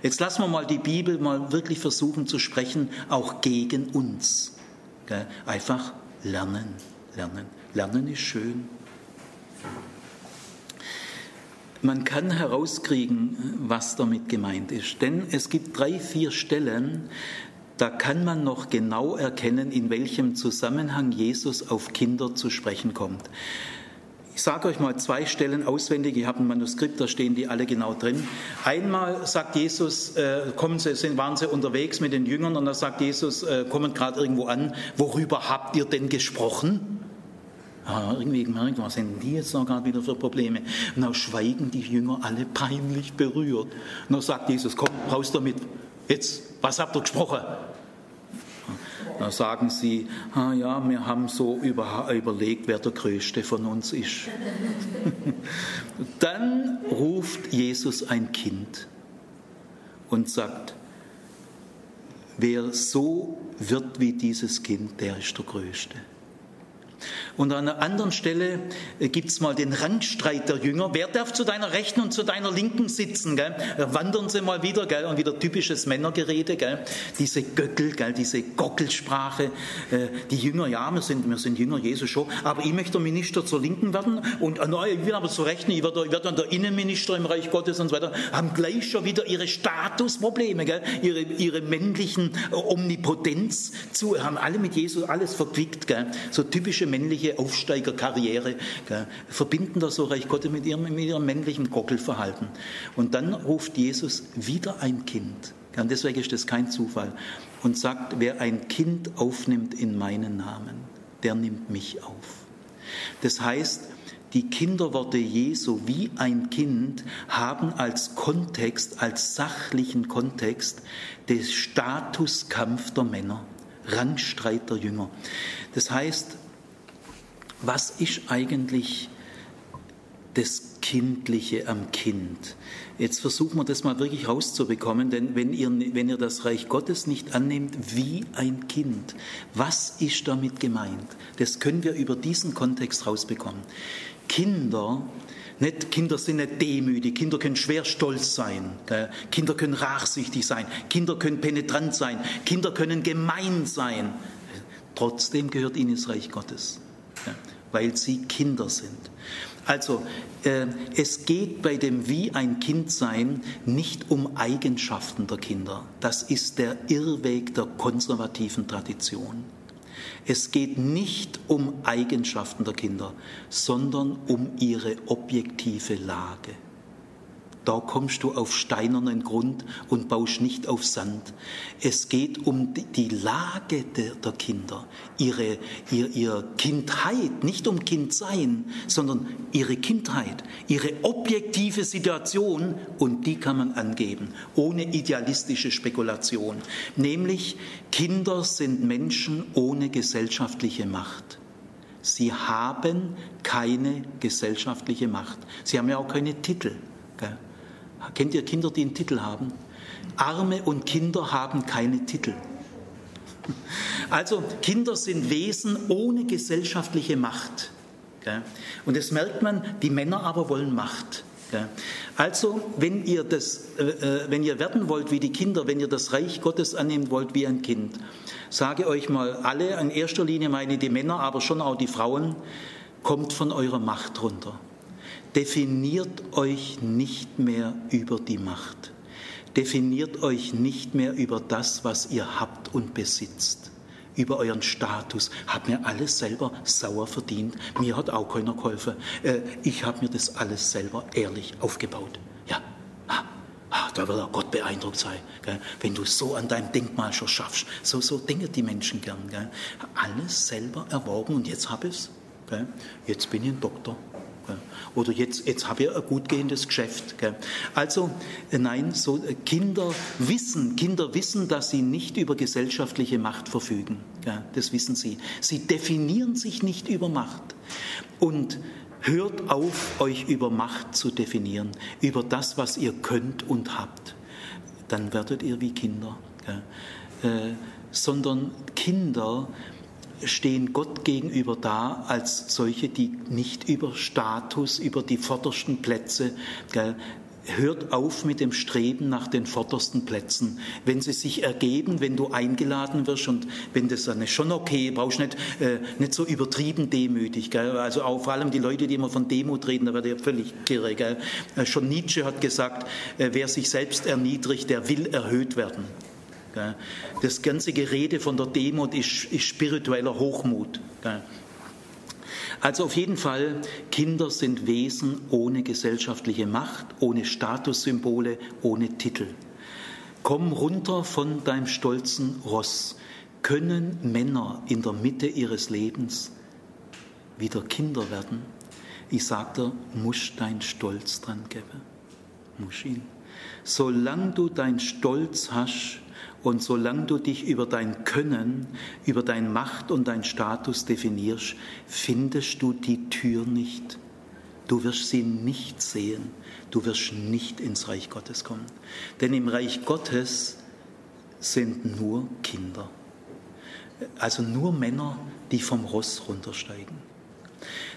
Jetzt lassen wir mal die Bibel mal wirklich versuchen zu sprechen, auch gegen uns. Gell? Einfach lernen, lernen. Lernen ist schön. Man kann herauskriegen, was damit gemeint ist. Denn es gibt drei, vier Stellen, da kann man noch genau erkennen, in welchem Zusammenhang Jesus auf Kinder zu sprechen kommt. Ich sage euch mal zwei Stellen auswendig, ich habe ein Manuskript, da stehen die alle genau drin. Einmal sagt Jesus, äh, kommen sie, sind, waren sie unterwegs mit den Jüngern und da sagt Jesus, äh, kommen gerade irgendwo an, worüber habt ihr denn gesprochen? Ja, irgendwie gemerkt, was sind die jetzt noch gerade wieder für Probleme? Und dann schweigen die Jünger alle peinlich berührt. Und dann sagt Jesus, komm, raus damit. Jetzt, was habt ihr gesprochen? Da sagen sie, ah ja, wir haben so über, überlegt, wer der Größte von uns ist. [LAUGHS] Dann ruft Jesus ein Kind und sagt, wer so wird wie dieses Kind, der ist der Größte. Und an einer anderen Stelle äh, gibt es mal den Rangstreit der Jünger. Wer darf zu deiner Rechten und zu deiner Linken sitzen? Gell? Wandern sie mal wieder, gell? und wieder typisches Männergerede, gell? diese Göckel, gell? diese Gockelsprache. Äh, die Jünger, ja, wir sind, wir sind Jünger Jesus schon, aber ich möchte Minister zur Linken werden und äh, ich will aber zur Rechten, ich werde, ich werde dann der Innenminister im Reich Gottes und so weiter. Haben gleich schon wieder ihre Statusprobleme, gell? Ihre, ihre männlichen Omnipotenz zu, haben alle mit Jesus alles verquickt. Gell? So typische männliche männliche Aufsteigerkarriere, gell, verbinden das so Reich Gottes mit ihrem, mit ihrem männlichen Gockelverhalten. Und dann ruft Jesus wieder ein Kind. Gell, deswegen ist das kein Zufall. Und sagt, wer ein Kind aufnimmt in meinen Namen, der nimmt mich auf. Das heißt, die Kinderworte Jesu wie ein Kind haben als Kontext, als sachlichen Kontext den Statuskampf der Männer, Rangstreit der Jünger. Das heißt, was ist eigentlich das Kindliche am Kind? Jetzt versuchen wir das mal wirklich rauszubekommen, denn wenn ihr, wenn ihr das Reich Gottes nicht annehmt wie ein Kind, was ist damit gemeint? Das können wir über diesen Kontext rausbekommen. Kinder, nicht, Kinder sind nicht demütig, Kinder können schwer stolz sein? Kinder können rachsüchtig sein, Kinder können penetrant sein, Kinder können gemein sein. Trotzdem gehört ihnen das Reich Gottes weil sie Kinder sind. Also äh, es geht bei dem Wie ein Kind sein nicht um Eigenschaften der Kinder. Das ist der Irrweg der konservativen Tradition. Es geht nicht um Eigenschaften der Kinder, sondern um ihre objektive Lage. Da kommst du auf steinernen Grund und baust nicht auf Sand. Es geht um die Lage der, der Kinder, ihre, ihr, ihr Kindheit, nicht um Kindsein, sondern ihre Kindheit, ihre objektive Situation und die kann man angeben, ohne idealistische Spekulation. Nämlich, Kinder sind Menschen ohne gesellschaftliche Macht. Sie haben keine gesellschaftliche Macht. Sie haben ja auch keine Titel. Gell? Kennt ihr Kinder, die einen Titel haben? Arme und Kinder haben keine Titel. Also Kinder sind Wesen ohne gesellschaftliche Macht. Und das merkt man, die Männer aber wollen Macht. Also, wenn ihr, das, äh, äh, wenn ihr werden wollt wie die Kinder, wenn ihr das Reich Gottes annehmen wollt wie ein Kind, sage euch mal alle, in erster Linie meine die Männer, aber schon auch die Frauen, kommt von eurer Macht runter. Definiert euch nicht mehr über die Macht. Definiert euch nicht mehr über das, was ihr habt und besitzt über euren Status. Habt mir alles selber sauer verdient. Mir hat auch keiner geholfen. Äh, ich habe mir das alles selber ehrlich aufgebaut. Ja, ah, da wird auch Gott beeindruckt sein, wenn du so an deinem Denkmal schon schaffst. So, so denken die Menschen gern. Alles selber erworben und jetzt habe ich es. Jetzt bin ich ein Doktor. Oder jetzt, jetzt habe ich ein gut gehendes Geschäft. Also äh, nein, so äh, Kinder wissen, Kinder wissen, dass sie nicht über gesellschaftliche Macht verfügen. Das wissen sie. Sie definieren sich nicht über Macht. Und hört auf, euch über Macht zu definieren, über das, was ihr könnt und habt. Dann werdet ihr wie Kinder. Äh, sondern Kinder stehen Gott gegenüber da als solche, die nicht über Status, über die vordersten Plätze, gell, hört auf mit dem Streben nach den vordersten Plätzen. Wenn sie sich ergeben, wenn du eingeladen wirst und wenn das dann ist schon okay, brauchst nicht, äh, nicht so übertrieben demütig. Gell? Also auch vor allem die Leute, die immer von Demut reden, da wird ja völlig kirre. Gell? Äh, schon Nietzsche hat gesagt, äh, wer sich selbst erniedrigt, der will erhöht werden. Das ganze Gerede von der Demut ist, ist spiritueller Hochmut. Also auf jeden Fall, Kinder sind Wesen ohne gesellschaftliche Macht, ohne Statussymbole, ohne Titel. Komm runter von deinem stolzen Ross. Können Männer in der Mitte ihres Lebens wieder Kinder werden? Ich sagte, muss dein Stolz dran geben. Muss ihn. Solange du dein Stolz hast, und solange du dich über dein Können, über dein Macht und dein Status definierst, findest du die Tür nicht. Du wirst sie nicht sehen. Du wirst nicht ins Reich Gottes kommen. Denn im Reich Gottes sind nur Kinder. Also nur Männer, die vom Ross runtersteigen.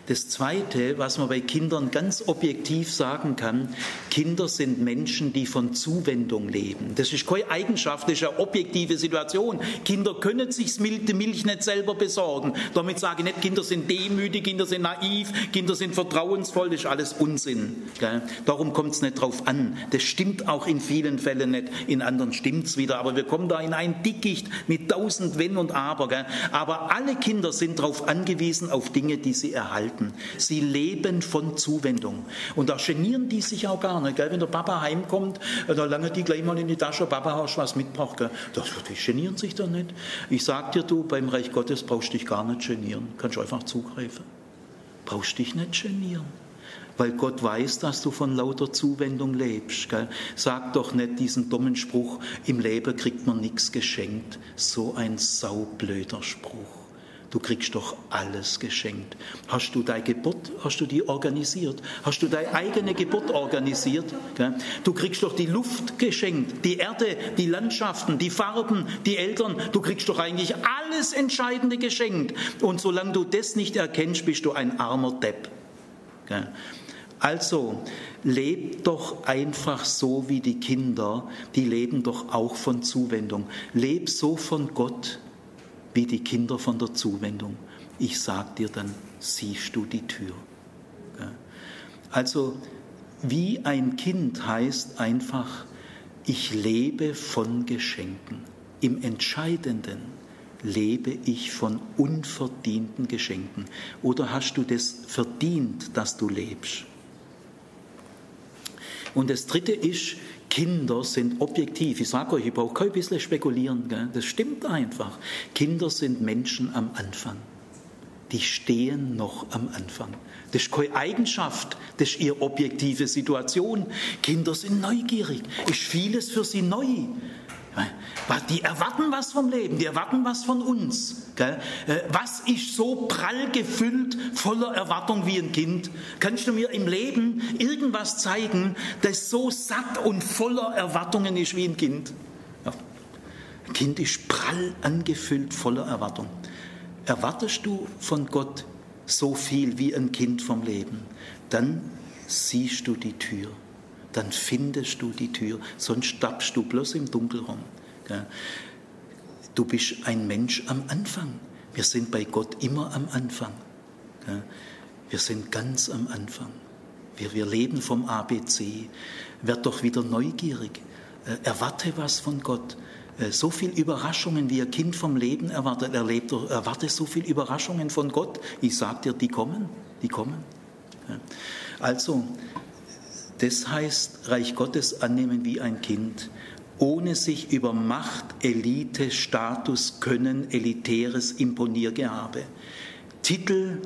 Das Zweite, was man bei Kindern ganz objektiv sagen kann, Kinder sind Menschen, die von Zuwendung leben. Das ist keine Eigenschaft, das ist eine objektive Situation. Kinder können sich die Milch nicht selber besorgen. Damit sage ich nicht, Kinder sind demütig, Kinder sind naiv, Kinder sind vertrauensvoll, das ist alles Unsinn. Darum kommt es nicht drauf an. Das stimmt auch in vielen Fällen nicht, in anderen stimmt es wieder. Aber wir kommen da in ein Dickicht mit tausend Wenn und Aber. Aber alle Kinder sind darauf angewiesen, auf Dinge, die sie erhalten halten. Sie leben von Zuwendung. Und da genieren die sich auch gar nicht. Gell? Wenn der Papa heimkommt, äh, da lange die gleich mal in die Tasche, Papa, hast du was mitgebracht? Gell? Das, die genieren sich doch nicht. Ich sag dir, du, beim Reich Gottes brauchst dich gar nicht genieren. Kannst einfach zugreifen. Brauchst dich nicht genieren weil Gott weiß, dass du von lauter Zuwendung lebst. Gell? Sag doch nicht diesen dummen Spruch, im Leben kriegt man nichts geschenkt. So ein saublöder Spruch. Du kriegst doch alles geschenkt. Hast du deine Geburt, hast du die organisiert? Hast du deine eigene Geburt organisiert? Du kriegst doch die Luft geschenkt, die Erde, die Landschaften, die Farben, die Eltern. Du kriegst doch eigentlich alles Entscheidende geschenkt. Und solange du das nicht erkennst, bist du ein armer Depp. Also, leb doch einfach so wie die Kinder, die leben doch auch von Zuwendung. Leb so von Gott wie die Kinder von der Zuwendung. Ich sag dir, dann siehst du die Tür. Also wie ein Kind heißt einfach, ich lebe von Geschenken. Im Entscheidenden lebe ich von unverdienten Geschenken. Oder hast du das verdient, dass du lebst? Und das Dritte ist, Kinder sind objektiv. Ich sage euch, ich brauche kein bisschen spekulieren. Gell? Das stimmt einfach. Kinder sind Menschen am Anfang. Die stehen noch am Anfang. Das ist keine Eigenschaft, das ist ihre objektive Situation. Kinder sind neugierig, ist vieles für sie neu. Die erwarten was vom Leben, die erwarten was von uns. Äh, was ist so prall gefüllt, voller Erwartung wie ein Kind? Kannst du mir im Leben irgendwas zeigen, das so satt und voller Erwartungen ist wie ein Kind? Ein Kind ist prall angefüllt, voller Erwartung. Erwartest du von Gott so viel wie ein Kind vom Leben, dann siehst du die Tür dann findest du die Tür, sonst stapfst du bloß im Dunkel rum. Du bist ein Mensch am Anfang. Wir sind bei Gott immer am Anfang. Wir sind ganz am Anfang. Wir, wir leben vom ABC. Werd doch wieder neugierig. Äh, erwarte was von Gott. Äh, so viele Überraschungen, wie ein Kind vom Leben erwartet, erlebt, erwarte so viele Überraschungen von Gott. Ich sage dir, die kommen, die kommen. Also, das heißt, Reich Gottes annehmen wie ein Kind, ohne sich über Macht, Elite, Status, Können, elitäres Imponiergehabe, Titel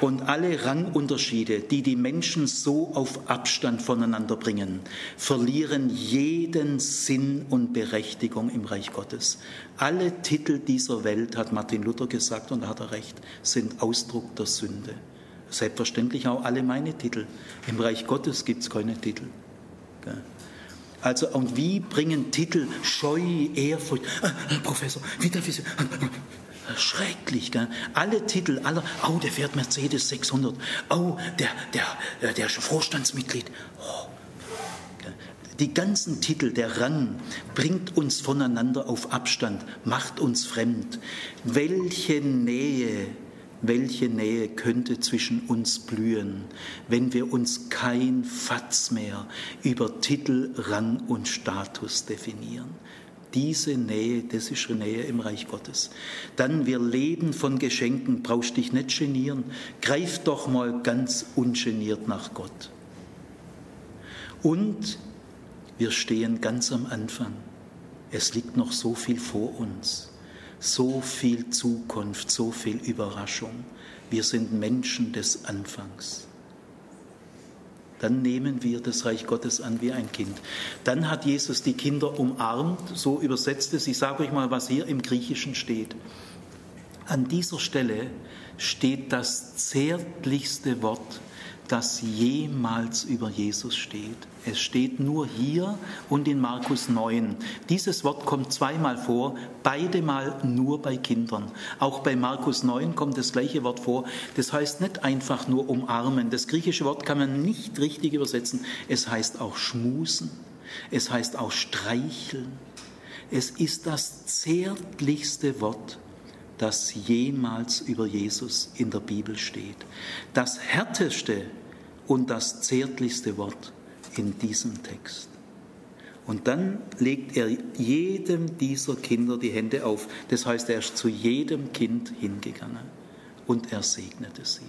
und alle Rangunterschiede, die die Menschen so auf Abstand voneinander bringen, verlieren jeden Sinn und Berechtigung im Reich Gottes. Alle Titel dieser Welt, hat Martin Luther gesagt, und da hat er recht, sind Ausdruck der Sünde. Selbstverständlich auch alle meine Titel. Im Reich Gottes gibt es keine Titel. Also, und wie bringen Titel Scheu, Ehrfurcht? Ah, Professor, wie darf ich Sie? Schrecklich, gell? alle Titel, aller, oh, der fährt Mercedes 600, oh, der, der, der ist Vorstandsmitglied. Oh, die ganzen Titel, der Rang bringt uns voneinander auf Abstand, macht uns fremd. Welche Nähe welche Nähe könnte zwischen uns blühen, wenn wir uns kein Fatz mehr über Titel, Rang und Status definieren? Diese Nähe, das ist Nähe im Reich Gottes. Dann, wir leben von Geschenken, brauchst dich nicht genieren. Greif doch mal ganz ungeniert nach Gott. Und wir stehen ganz am Anfang. Es liegt noch so viel vor uns so viel Zukunft, so viel Überraschung. Wir sind Menschen des Anfangs. Dann nehmen wir das Reich Gottes an wie ein Kind. Dann hat Jesus die Kinder umarmt, so übersetzt es. Ich sage euch mal, was hier im Griechischen steht. An dieser Stelle steht das zärtlichste Wort, das jemals über Jesus steht. Es steht nur hier und in Markus 9. Dieses Wort kommt zweimal vor, beide Mal nur bei Kindern. Auch bei Markus 9 kommt das gleiche Wort vor. Das heißt nicht einfach nur umarmen. Das griechische Wort kann man nicht richtig übersetzen. Es heißt auch schmusen. Es heißt auch streicheln. Es ist das zärtlichste Wort, das jemals über Jesus in der Bibel steht. Das härteste und das zärtlichste Wort in diesem Text. Und dann legt er jedem dieser Kinder die Hände auf. Das heißt, er ist zu jedem Kind hingegangen und er segnete sie.